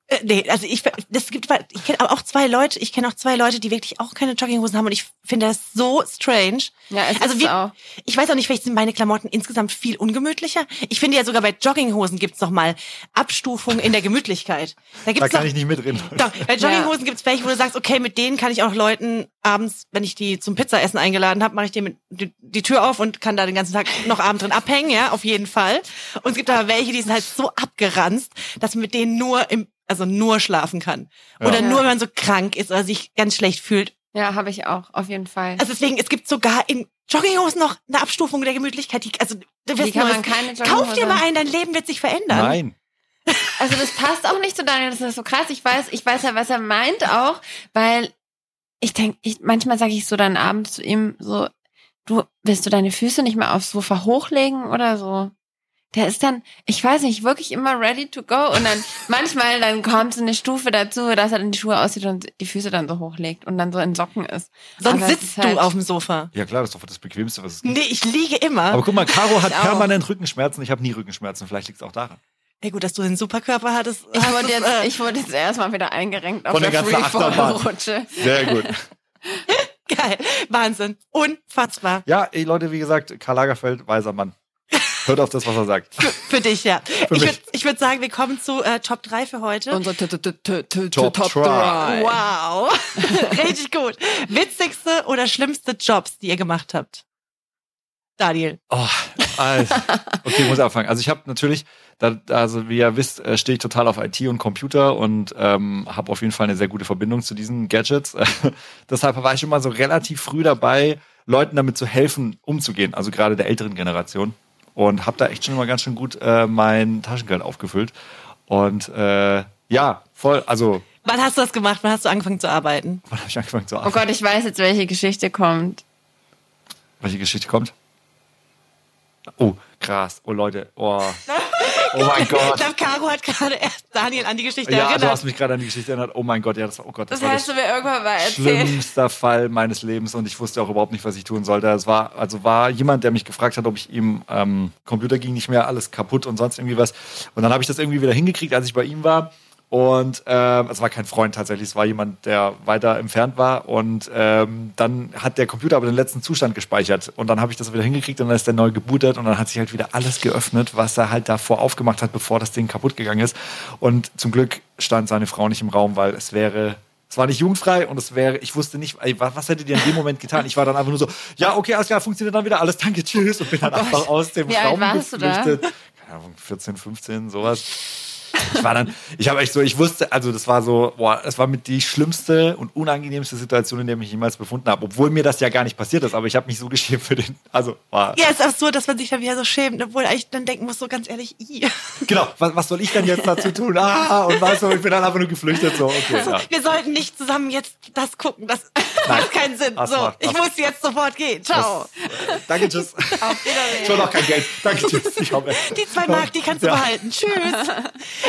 Äh, Nee, also ich, das gibt, ich kenne aber auch zwei Leute, ich kenne auch zwei Leute, die wirklich auch keine Jogginghosen haben und ich finde das so strange. Ja, es also ist wie, auch. ich weiß auch nicht, vielleicht sind meine Klamotten insgesamt viel ungemütlicher. Ich finde ja sogar bei Jogginghosen gibt's noch mal Abstufungen in der Gemütlichkeit. Da Da gibt's kann noch, ich nicht mitreden. doch, bei Jogginghosen gibt's welche, wo du sagst, okay, mit denen kann ich auch Leuten abends, wenn ich die zum Pizzaessen eingeladen habe, mache ich denen mit, die, die Tür auf und kann da den ganzen Tag noch abend drin abhängen, ja, auf jeden Fall. Und es gibt aber welche, die sind halt so abgeranzt, dass mit denen nur im, also nur schlafen kann. Oder Ja. nur, wenn man so krank ist oder sich ganz schlecht fühlt. Ja, habe ich auch, auf jeden Fall. Also deswegen, es gibt sogar in Jogginghosen noch eine Abstufung der Gemütlichkeit. Die, also, du wirst kann man keine Kauf dir mal ein, dein Leben wird sich verändern. Nein. Also das passt auch nicht zu Daniel, das ist so krass. Ich weiß, ich weiß ja, was er meint auch, weil ich denke, ich, manchmal sage ich so dann abends zu ihm so, du, willst du deine Füße nicht mehr aufs Sofa hochlegen oder so? Der ist dann, ich weiß nicht, wirklich immer ready to go und dann manchmal dann kommt so eine Stufe dazu, dass er dann die Schuhe aussieht und die Füße dann so hochlegt und dann so in Socken ist. Sonst Aber sitzt ist halt- du auf dem Sofa. Ja klar, das ist doch das Bequemste, was es gibt. Nee, ich liege immer. Aber guck mal, Caro hat Ich auch. permanent Rückenschmerzen. Ich habe nie Rückenschmerzen. Vielleicht liegt es auch daran. Ja gut, dass du einen Superkörper hattest. Ich wurde jetzt, äh, ich wurde jetzt erstmal wieder eingerenkt auf Von der der ganzen Achterbahn. Sehr gut. geil. Wahnsinn. Unfassbar. Ja, ey Leute, wie gesagt, Karl Lagerfeld, weiser Mann. Hört auf das, was er sagt. Für, für dich, ja. ich würde würd sagen, wir kommen zu äh, Top 3 für heute. Unsere t- t- t- t- t- Top Top Try. drei. Wow. Richtig gut. Witzigste oder schlimmste Jobs, die ihr gemacht habt? Daniel. Oh, also, okay, ich muss anfangen. Also ich habe natürlich, da, also wie ihr wisst, äh, stehe ich total auf IT und Computer und ähm, habe auf jeden Fall eine sehr gute Verbindung zu diesen Gadgets. Deshalb war ich schon mal so relativ früh dabei, Leuten damit zu helfen, umzugehen. Also gerade der älteren Generation. Und habe da echt schon immer ganz schön gut äh, mein Taschengeld aufgefüllt. Und äh, ja, voll, also Wann hast du das gemacht? Wann hast du angefangen zu arbeiten? wann habe ich angefangen zu Oh arbeiten? Gott, ich weiß jetzt, welche Geschichte kommt. Welche Geschichte kommt? Oh, krass. Oh Leute, oh. Oh mein Ich Gott. glaube, Caro hat gerade erst Daniel an die Geschichte Ja, du erinnert. hast mich gerade an die Geschichte erinnert. Oh mein Gott, ja, das war, oh Gott, das, Das war hast du mir irgendwann mal erzählt. schlimmster Fall meines Lebens und ich wusste auch überhaupt nicht, was ich tun sollte. Es war, also war jemand, der mich gefragt hat, ob ich ihm, ähm, Computer ging nicht mehr, alles kaputt und sonst irgendwie was. Und dann habe ich das irgendwie wieder hingekriegt, als ich bei ihm war. Und ähm, es war kein Freund tatsächlich, es war jemand, der weiter entfernt war. Und ähm, dann hat der Computer aber den letzten Zustand gespeichert. Und dann habe ich das wieder hingekriegt und dann ist der neu gebootet und dann hat sich halt wieder alles geöffnet, was er halt davor aufgemacht hat, bevor das Ding kaputt gegangen ist. Und zum Glück stand seine Frau nicht im Raum, weil es wäre es war nicht jugendfrei und es wäre, ich wusste nicht, ey, was, was hättet ihr in dem Moment getan? Ich war dann einfach nur so, ja, okay, alles klar, funktioniert dann wieder, alles, danke, tschüss und bin dann einfach aus dem Wie alt Raum du da? geflüchtet. Keine Ahnung, 14, 15, sowas. Ich war dann, ich habe echt so, ich wusste, also das war so, boah, das war mit die schlimmste und unangenehmste Situation, in der ich mich jemals befunden habe, obwohl mir das ja gar nicht passiert ist, aber ich habe mich so geschämt für den, also war, ja, ist absurd, dass man sich dann wieder so schämt, obwohl eigentlich dann denken muss, so ganz ehrlich, i. genau, was, was soll ich denn jetzt dazu tun? Ah, und weißt du, ich bin dann einfach nur geflüchtet, so, okay, ja. Wir sollten nicht zusammen jetzt das gucken, das Nein. macht keinen Sinn. Das so, macht- ich das- muss jetzt sofort gehen. Ciao. Danke, tschüss. Auf Wiedersehen. Ich will noch kein Geld. Danke, tschüss. Ich hoffe. Die zwei Mark, die kannst du Ja. behalten. Tschüss.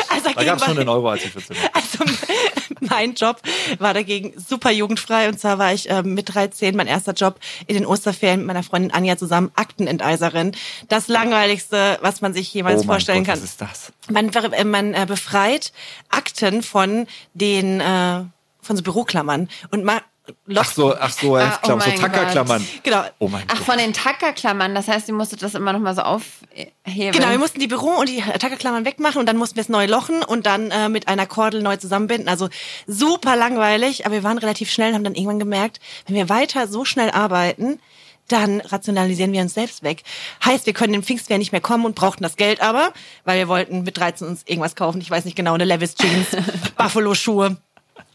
Also Da gab es schon einen Euro, als ich 14 war. Also mein Job war dagegen super jugendfrei und zwar war ich ähm, mit 13 mein erster Job in den Osterferien mit meiner Freundin Anja zusammen Aktenenteiserin. Das langweiligste, was man sich jemals Oh vorstellen Gott, kann. Was ist das? Man, äh, man äh, befreit Akten von den äh, von so Büroklammern und Ach so, ach so, Ah, oh so mein Tackerklammern. Genau. Oh mein Ach, Gott. von den Tackerklammern. Das heißt, ihr musstet das immer noch mal so aufheben. Genau, wir mussten die Büro- und die Tackerklammern wegmachen und dann mussten wir es neu lochen und dann äh, mit einer Kordel neu zusammenbinden. Also super langweilig, aber wir waren relativ schnell und haben dann irgendwann gemerkt, wenn wir weiter so schnell arbeiten, dann rationalisieren wir uns selbst weg. Heißt, wir können im Pfingstwehr nicht mehr kommen und brauchten das Geld aber, weil wir wollten mit 13 uns irgendwas kaufen. Ich weiß nicht genau, eine Levis Jeans, Buffalo-Schuhe.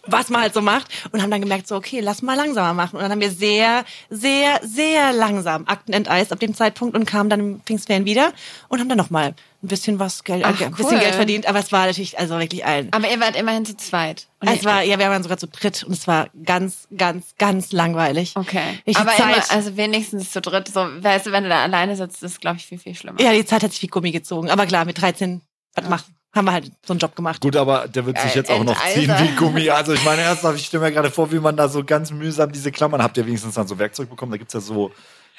Was man halt so macht und haben dann gemerkt, so okay, lass mal langsamer machen. Und dann haben wir sehr, sehr, sehr langsam Akten enteist ab dem Zeitpunkt und kamen dann im Pfingstferien wieder und haben dann noch mal ein bisschen was Geld, Ach, äh, ein bisschen cool. Geld verdient. Aber es war natürlich also wirklich ein. Aber ihr wart immerhin zu zweit. Und Es war, ja, wir waren sogar zu dritt und es war ganz, ganz, ganz langweilig. Okay. Ich Aber immer, also wenigstens zu dritt. So, weißt du, wenn du da alleine sitzt, ist glaube ich viel, viel schlimmer. ja, die Zeit hat sich wie Gummi gezogen. Aber klar, mit 13, was machen? Haben wir halt so einen Job gemacht. Gut, aber der wird sich Geil, jetzt auch noch ziehen wie Gummi. Also ich meine, ernsthaft, ich stelle mir gerade vor, wie man da so ganz mühsam diese Klammern, habt ihr wenigstens dann so Werkzeug bekommen? Da gibt's ja so,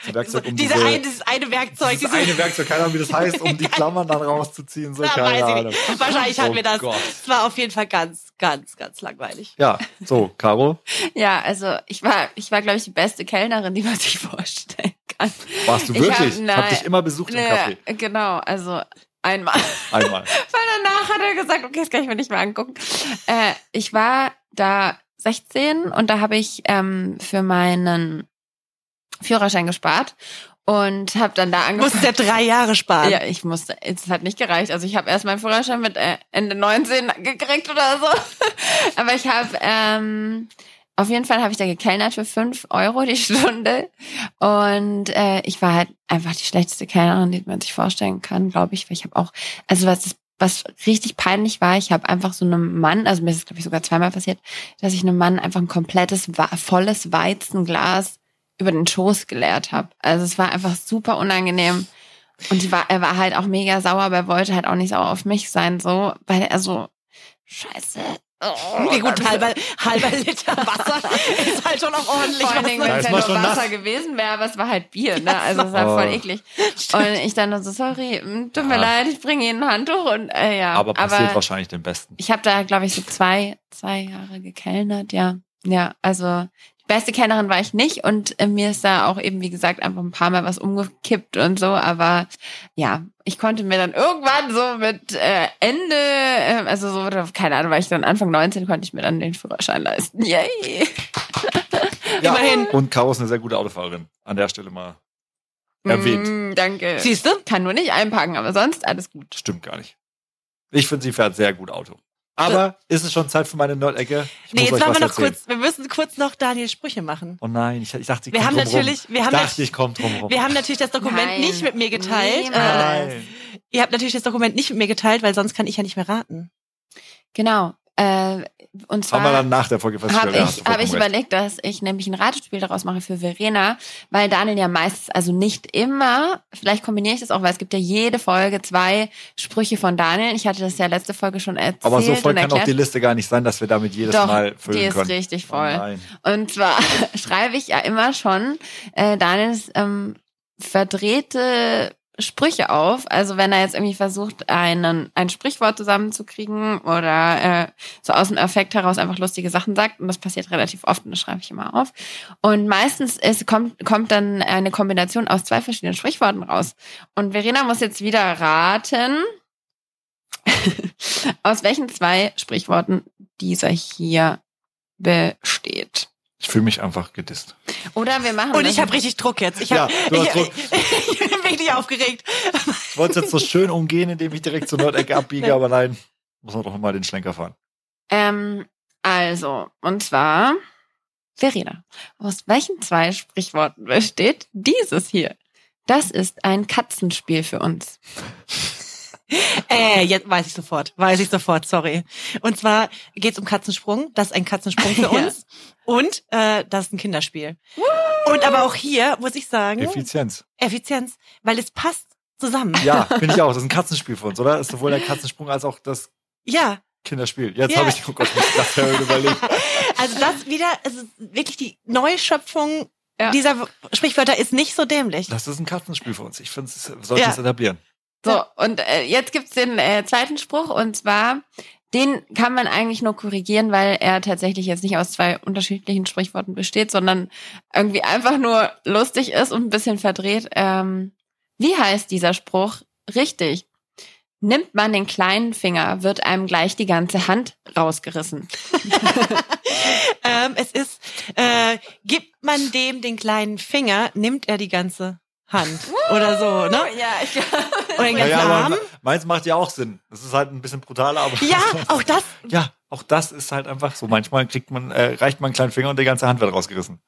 so Werkzeug, um diese diese, eine, dieses eine Werkzeug, dieses diese, eine Werkzeug, keine Ahnung, wie das heißt, um die Klammern dann rauszuziehen. So, Ja, keine weiß ich Ahnung. nicht. Wahrscheinlich hatten Oh wir das. Gott. Es war auf jeden Fall ganz, ganz, ganz langweilig. Ja, so, Caro, Ja, also ich war, ich war, glaube ich, die beste Kellnerin, die man sich vorstellen kann. warst du Ich wirklich? hab- Hab, dich immer besucht im Café. Genau, also einmal. Einmal. Weil danach hat er gesagt, okay, das kann ich mir nicht mehr angucken. Äh, ich war da 16 und da habe ich ähm, für meinen Führerschein gespart und habe dann da Du musst angefangen. ja drei Jahre sparen. Ja, ich musste, es hat nicht gereicht. Also ich habe erst meinen Führerschein mit äh, Ende 19 gekriegt oder so. Aber ich habe, ähm, auf jeden Fall habe ich da gekellnert für fünf Euro die Stunde. Und äh, ich war halt einfach die schlechteste Kellnerin, die man sich vorstellen kann, glaube ich. Weil ich habe auch, also was was richtig peinlich war, ich habe einfach so einem Mann, also mir ist es glaube ich sogar zweimal passiert, dass ich einem Mann einfach ein komplettes volles Weizenglas über den Schoß geleert habe. Also es war einfach super unangenehm. Und war, er war halt auch mega sauer, aber er wollte halt auch nicht sauer auf mich sein, so, weil er so, scheiße. Oh, Okay, gut, halber, halber Liter Wasser ist halt schon auch ordentlich. Vor allen Dingen, wenn es ja nur schon nass. Wasser gewesen wäre, aber es war halt Bier, ne? Also es war Oh. voll eklig. Und ich dann nur so, sorry, mm, tut mir Ja. leid, ich bringe Ihnen ein Handtuch und äh, ja. Aber passiert wahrscheinlich den Besten. ich habe da, glaube ich, so zwei, zwei Jahre gekellnert, ja. Ja, also beste Kellnerin war ich nicht und äh, mir ist da auch eben, wie gesagt, einfach ein paar Mal was umgekippt und so, aber ja, ich konnte mir dann irgendwann so mit äh, Ende, äh, also so, keine Ahnung, weil ich dann Anfang 19 konnte ich mir dann den Führerschein leisten. Yay! Ja. Immerhin. Und Caro ist eine sehr gute Autofahrerin. An der Stelle mal erwähnt. Mm, danke. Siehst du? Kann nur nicht einpacken, aber sonst alles gut. Stimmt gar nicht. Ich finde, sie fährt sehr gut Auto. Aber ist es schon Zeit für meine Nerd-Ecke? Nee, jetzt machen wir noch erzählen. kurz, wir müssen kurz noch Daniel Sprüche machen. Oh nein, ich, ich dachte, ich Wir komm haben rum. natürlich- wir haben dachte, ich komme drum rum. Wir haben natürlich das Dokument Nein. nicht mit mir geteilt. Niemals. Äh, Nein. ihr habt natürlich das Dokument nicht mit mir geteilt, weil sonst kann ich ja nicht mehr raten. Genau. Äh, und Haben wir zwar dann nach der Folge festgestellt. habe ich, hab ich recht. überlegt, dass ich nämlich ein Ratespiel daraus mache für Verena, weil Daniel ja meistens, also nicht immer, vielleicht kombiniere ich das auch, weil es gibt ja jede Folge zwei Sprüche von Daniel. Ich hatte das ja letzte Folge schon erzählt Aber so voll kann auch die Liste gar nicht sein, dass wir damit jedes Doch, Mal füllen die ist können. richtig Oh voll. nein. Und zwar schreibe ich ja immer schon äh, Daniels ähm, verdrehte Sprüche auf. Also wenn er jetzt irgendwie versucht, einen, ein Sprichwort zusammenzukriegen oder äh, so aus dem Effekt heraus einfach lustige Sachen sagt. Und das passiert relativ oft und das schreibe ich immer auf. Und meistens ist, kommt, kommt dann eine Kombination aus zwei verschiedenen Sprichworten raus. Und Verena muss jetzt wieder raten, aus welchen zwei Sprichworten dieser hier besteht. Ich fühle mich einfach gedisst. Oder wir machen Und ich habe richtig Druck jetzt. Ich, Ja, hab, du hast ich, Druck. richtig aufgeregt. Ich wollte es jetzt so schön umgehen, indem ich direkt zur Nordecke abbiege, aber nein, muss man doch mal den Schlenker fahren. Ähm, also, und zwar, Verena, aus welchen zwei Sprichworten besteht dieses hier? Das ist ein Katzenspiel für uns. Äh, jetzt weiß ich sofort. Weiß ich sofort, sorry. Und zwar geht's um Katzensprung. Das ist ein Katzensprung für Ja. uns. Und äh, das ist ein Kinderspiel. Und aber auch hier muss ich sagen, Effizienz. Effizienz, weil es passt zusammen. Ja, finde ich auch. Das ist ein Katzenspiel für uns, oder? Ist sowohl der Katzensprung als auch das Ja, Kinderspiel. Jetzt Ja. habe ich, oh Gott, das ja überlegen. also das wieder, also wirklich die Neuschöpfung Ja. dieser Sprichwörter ist nicht so dämlich. Das ist ein Katzenspiel für uns. Ich finde, es sollte Ja. es etablieren. So, und äh, jetzt gibt's den äh, zweiten Spruch und zwar, den kann man eigentlich nur korrigieren, weil er tatsächlich jetzt nicht aus zwei unterschiedlichen Sprichworten besteht, sondern irgendwie einfach nur lustig ist und ein bisschen verdreht. Ähm, wie heißt dieser Spruch richtig? Nimmt man den kleinen Finger, wird einem gleich die ganze Hand rausgerissen. ähm, es ist, äh, gibt man dem den kleinen Finger, nimmt er die ganze Hand oder so, ne? Ja, ich glaube. Oder den Ja, ganzen ja, Arm. aber meins macht ja auch Sinn. Das ist halt ein bisschen brutaler, aber. Ja, auch das. Ja, auch das ist halt einfach so. Manchmal kriegt man, äh, reicht man einen kleinen Finger und die ganze Hand wird rausgerissen.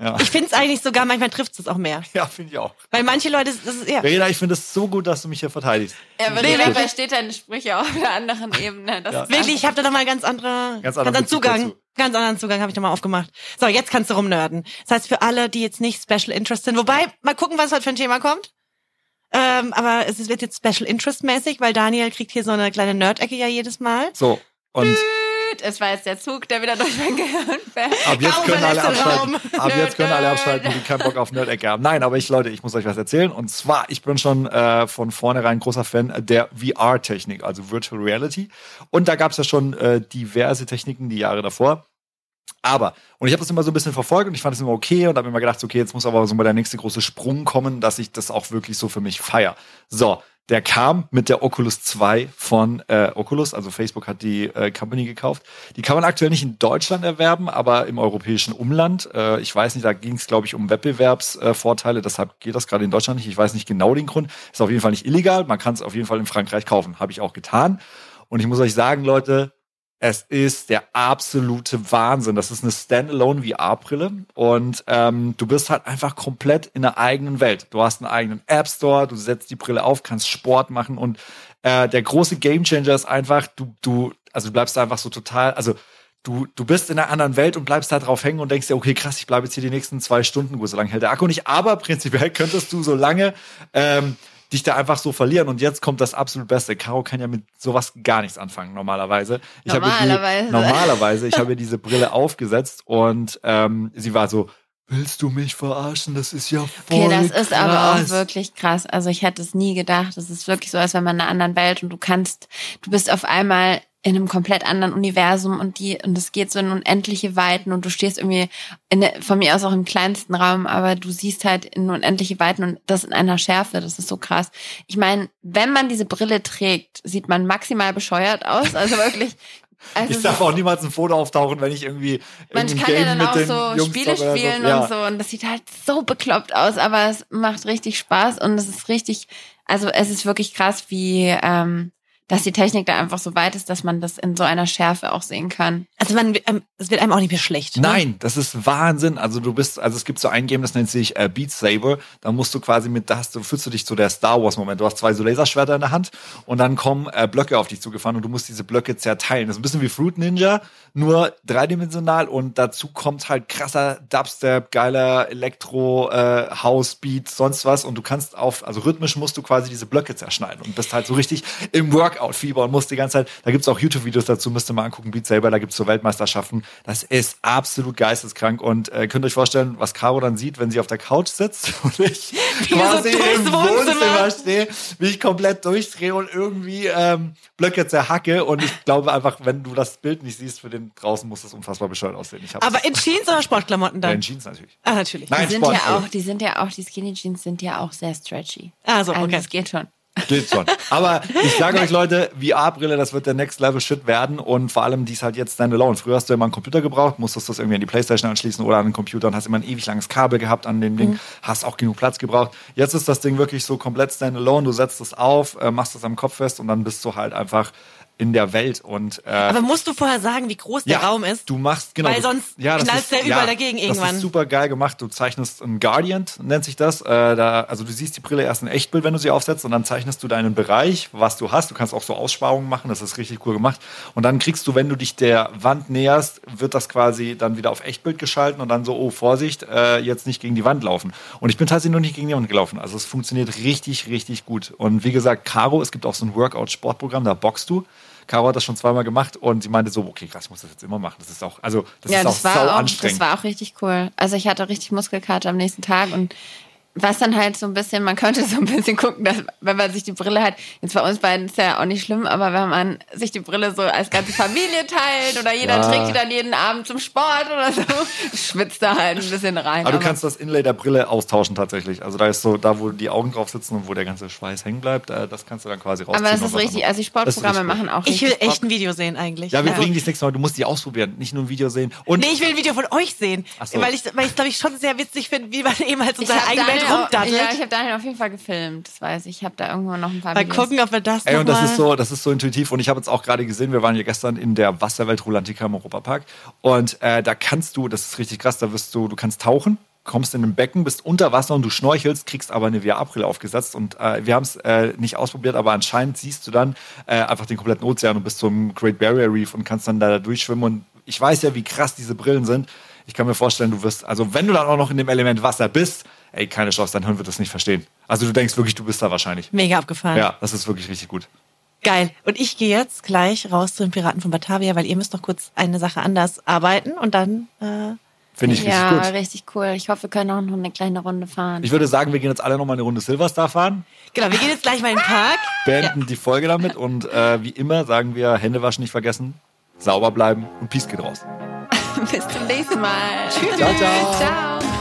Ja, Ich finde es eigentlich sogar, manchmal trifft es auch mehr. ja finde ich auch. Weil manche Leute, das ist, ja. Verena, ich finde es so gut, dass du mich hier verteidigst. Ja, aber nee. versteht deine Sprüche auf einer anderen Ebene. Das Ja. ist Wirklich, ich habe da nochmal ganz andere, Ganz ganz anderen Zugang. dazu. Ganz anderen Zugang habe ich nochmal aufgemacht. So, jetzt kannst du rumnörden. Das heißt, für alle, die jetzt nicht Special Interest sind, wobei, mal gucken, was heute für ein Thema kommt. Ähm, aber es wird jetzt Special Interest mäßig, weil Daniel kriegt hier so eine kleine Nerd-Ecke ja jedes Mal. So, und Es war jetzt der Zug, der wieder durch mein Gehirn fährt. ab jetzt können alle abschalten. Ab jetzt können alle abschalten, die keinen Bock auf Nerd-Ecke haben. Nein, aber ich, Leute, ich muss euch was erzählen. Und zwar, ich bin schon äh, von vornherein großer Fan der VR-Technik, also Virtual Reality. Und da gab es ja schon äh, diverse Techniken die Jahre davor. Aber, und ich habe das immer so ein bisschen verfolgt und ich fand es immer okay und habe immer gedacht, okay, jetzt muss aber so mal der nächste große Sprung kommen, dass ich das auch wirklich so für mich feier. So, der kam mit der Oculus 2 von äh, Oculus, also Facebook hat die äh, Company gekauft. Die kann man aktuell nicht in Deutschland erwerben, aber im europäischen Umland. Äh, ich weiß nicht, da ging es, glaube ich, um Wettbewerbsvorteile, Vorteile, deshalb geht das gerade in Deutschland nicht. Ich weiß nicht genau den Grund. Ist auf jeden Fall nicht illegal, man kann es auf jeden Fall in Frankreich kaufen. Habe ich auch getan. Und ich muss euch sagen, Leute, es ist der absolute Wahnsinn. Das ist eine Standalone VR-Brille und ähm, du bist halt einfach komplett in einer eigenen Welt. Du hast einen eigenen App Store, du setzt die Brille auf, kannst Sport machen und äh, der große Gamechanger ist einfach, du, du, also du bleibst einfach so total, also du, du bist in einer anderen Welt und bleibst da drauf hängen und denkst dir, okay, krass, ich bleibe jetzt hier die nächsten zwei Stunden, gut, so lange hält der Akku nicht, aber prinzipiell könntest du so lange ähm, dich da einfach so verlieren. Und jetzt kommt das absolut Beste. Caro kann ja mit sowas gar nichts anfangen, normalerweise. Ich habe Normalerweise. Die, normalerweise. Ich habe ihr diese Brille aufgesetzt und ähm, sie war so, willst du mich verarschen? Das ist ja voll Okay, das ist aber auch krass." wirklich krass. Also ich hätte es nie gedacht. Es ist wirklich so, als wenn man in einer anderen Welt und du kannst, du bist auf einmal in einem komplett anderen Universum und die und es geht so in unendliche Weiten und du stehst irgendwie in von mir aus auch im kleinsten Raum, aber du siehst halt in unendliche Weiten und das in einer Schärfe, das ist so krass. Ich meine, wenn man diese Brille trägt, sieht man maximal bescheuert aus, also wirklich. Also Ich darf auch niemals ein Foto auftauchen, wenn ich irgendwie man kann ja Game dann auch so Jungs Spiele spielen so. Ja. und so und das sieht halt so bekloppt aus, aber es macht richtig Spaß und es ist richtig, also es ist wirklich krass, wie ähm, dass die Technik da einfach so weit ist, dass man das in so einer Schärfe auch sehen kann. Also man, ähm, es wird einem auch nicht mehr schlecht. Ne? Nein, das ist Wahnsinn. Also du bist, also es gibt so ein Game, das nennt sich äh, Beat Saber. Da musst du quasi mit, da hast du, fühlst du dich zu der Star Wars Moment. Du hast zwei so Laserschwerter in der Hand und dann kommen äh, Blöcke auf dich zugefahren und du musst diese Blöcke zerteilen. Das ist ein bisschen wie Fruit Ninja, nur dreidimensional und dazu kommt halt krasser Dubstep, geiler Elektro, äh, House Beat, sonst was und du kannst auf, also rhythmisch musst du quasi diese Blöcke zerschneiden und bist halt so richtig im Workout-Fieber und musst die ganze Zeit, da gibt's auch YouTube-Videos dazu, müsst ihr mal angucken, Beat Saber, da gibt's so Weltmeisterschaften. Das ist absolut geisteskrank und äh, könnt euch vorstellen, was Caro dann sieht, wenn sie auf der Couch sitzt und ich Wie so quasi durchs im Wohnzimmer. Stehe, wie ich komplett durchdrehe und irgendwie ähm, Blöcke zerhacke und ich glaube einfach, wenn du das Bild nicht siehst für den draußen, muss das unfassbar bescheuert aussehen. Aber in Jeans oder Sportklamotten ja, dann? in Jeans natürlich. Ah, natürlich. Nein, Die sind Sport, ja also. auch, die sind ja auch, die Skinny Jeans sind ja auch sehr stretchy. Ah, so, also okay. das geht schon. Geht schon. Aber ich sage euch, Leute, VR-Brille, das wird der Next Level Shit werden und vor allem, die ist halt jetzt standalone. Früher hast du immer einen Computer gebraucht, musstest das irgendwie an die Playstation anschließen oder an den Computer und hast immer ein ewig langes Kabel gehabt an dem Ding, hast auch genug Platz gebraucht. Jetzt ist das Ding wirklich so komplett standalone. Du setzt es auf, äh, machst es am Kopf fest und dann bist du halt einfach in der Welt und äh, Aber musst du vorher sagen, wie groß der Raum ist? Du machst, genau. Weil sonst das knallst der überall dagegen Das irgendwann. ist super geil gemacht. Du zeichnest ein Guardian, nennt sich das. Äh, da, also du siehst die Brille erst in Echtbild, wenn du sie aufsetzt und dann zeichnest du deinen Bereich, was du hast. Du kannst auch so Aussparungen machen, das ist richtig cool gemacht. Und dann kriegst du, wenn du dich der Wand näherst, wird das quasi dann wieder auf Echtbild geschalten und dann so, oh, Vorsicht, äh, jetzt nicht gegen die Wand laufen. Und ich bin tatsächlich noch nicht gegen die Wand gelaufen. Also es funktioniert richtig, richtig gut. Und wie gesagt, Caro, es gibt auch so ein Workout-Sportprogramm, da boxst du. Caro hat das schon zweimal gemacht und sie meinte so, okay, krass, ich muss das jetzt immer machen. Das ist auch, also das ja, ist auch das war sau auch, anstrengend. das war auch richtig cool. Also ich hatte richtig Muskelkater am nächsten Tag und was dann halt so ein bisschen, man könnte so ein bisschen gucken, dass, wenn man sich die Brille hat, jetzt bei uns beiden ist ja auch nicht schlimm, aber wenn man sich die Brille so als ganze Familie teilt oder jeder Ja. trinkt die dann jeden Abend zum Sport oder so, schwitzt da halt ein bisschen rein. aber du kannst das Inlay der Brille austauschen tatsächlich. Also da ist so, da wo die Augen drauf sitzen und wo der ganze Schweiß hängen bleibt, äh, das kannst du dann quasi rausziehen. aber das ist richtig, also die Sportprogramme machen auch Ich will richtig echt ein Video sehen eigentlich. Ja, wir Also- bringen dich nächstes Mal, du musst die ausprobieren, nicht nur ein Video sehen. Und Nee, ich will ein Video von euch sehen. So. Weil ich, weil ich glaube ich schon sehr witzig finde, wie man eben halt so seine rumdattelt. ja, ich habe Daniel auf jeden Fall gefilmt, das weiß ich. Ich habe da irgendwo noch ein paar Mal Videos. gucken, ob wir das Ey, und das ist so, das ist so intuitiv. Und ich habe jetzt auch gerade gesehen, wir waren hier gestern in der Wasserwelt Rulantica im Europapark. Und äh, da kannst du, das ist richtig krass, da wirst du, du kannst tauchen, kommst in ein Becken, bist unter Wasser und du schnorchelst, kriegst aber eine VR-Brille aufgesetzt. Und äh, wir haben es äh, nicht ausprobiert, aber anscheinend siehst du dann äh, einfach den kompletten Ozean und bist im Great Barrier Reef und kannst dann da durchschwimmen. Und ich weiß ja, wie krass diese Brillen sind. Ich kann mir vorstellen, du wirst, also wenn du dann auch noch in dem Element Wasser bist, ey, keine Chance, dein Hirn wird das nicht verstehen. Also du denkst wirklich, du bist da wahrscheinlich. mega abgefahren. Ja, das ist wirklich richtig gut. Geil. Und ich gehe jetzt gleich raus zu den Piraten von Batavia, weil ihr müsst noch kurz eine Sache anders arbeiten und dann äh, Finde ich ja, richtig gut. richtig cool. Ich hoffe, wir können auch noch eine kleine Runde fahren. Ich würde sagen, wir gehen jetzt alle nochmal eine Runde Silverstar fahren, genau, wir gehen jetzt gleich mal in den Park. beenden die Folge damit und äh, wie immer sagen wir, Hände waschen nicht vergessen, sauber bleiben und Peace geht raus. Bis zum nächsten Mal. Tschüss. Ciao, ciao. ciao.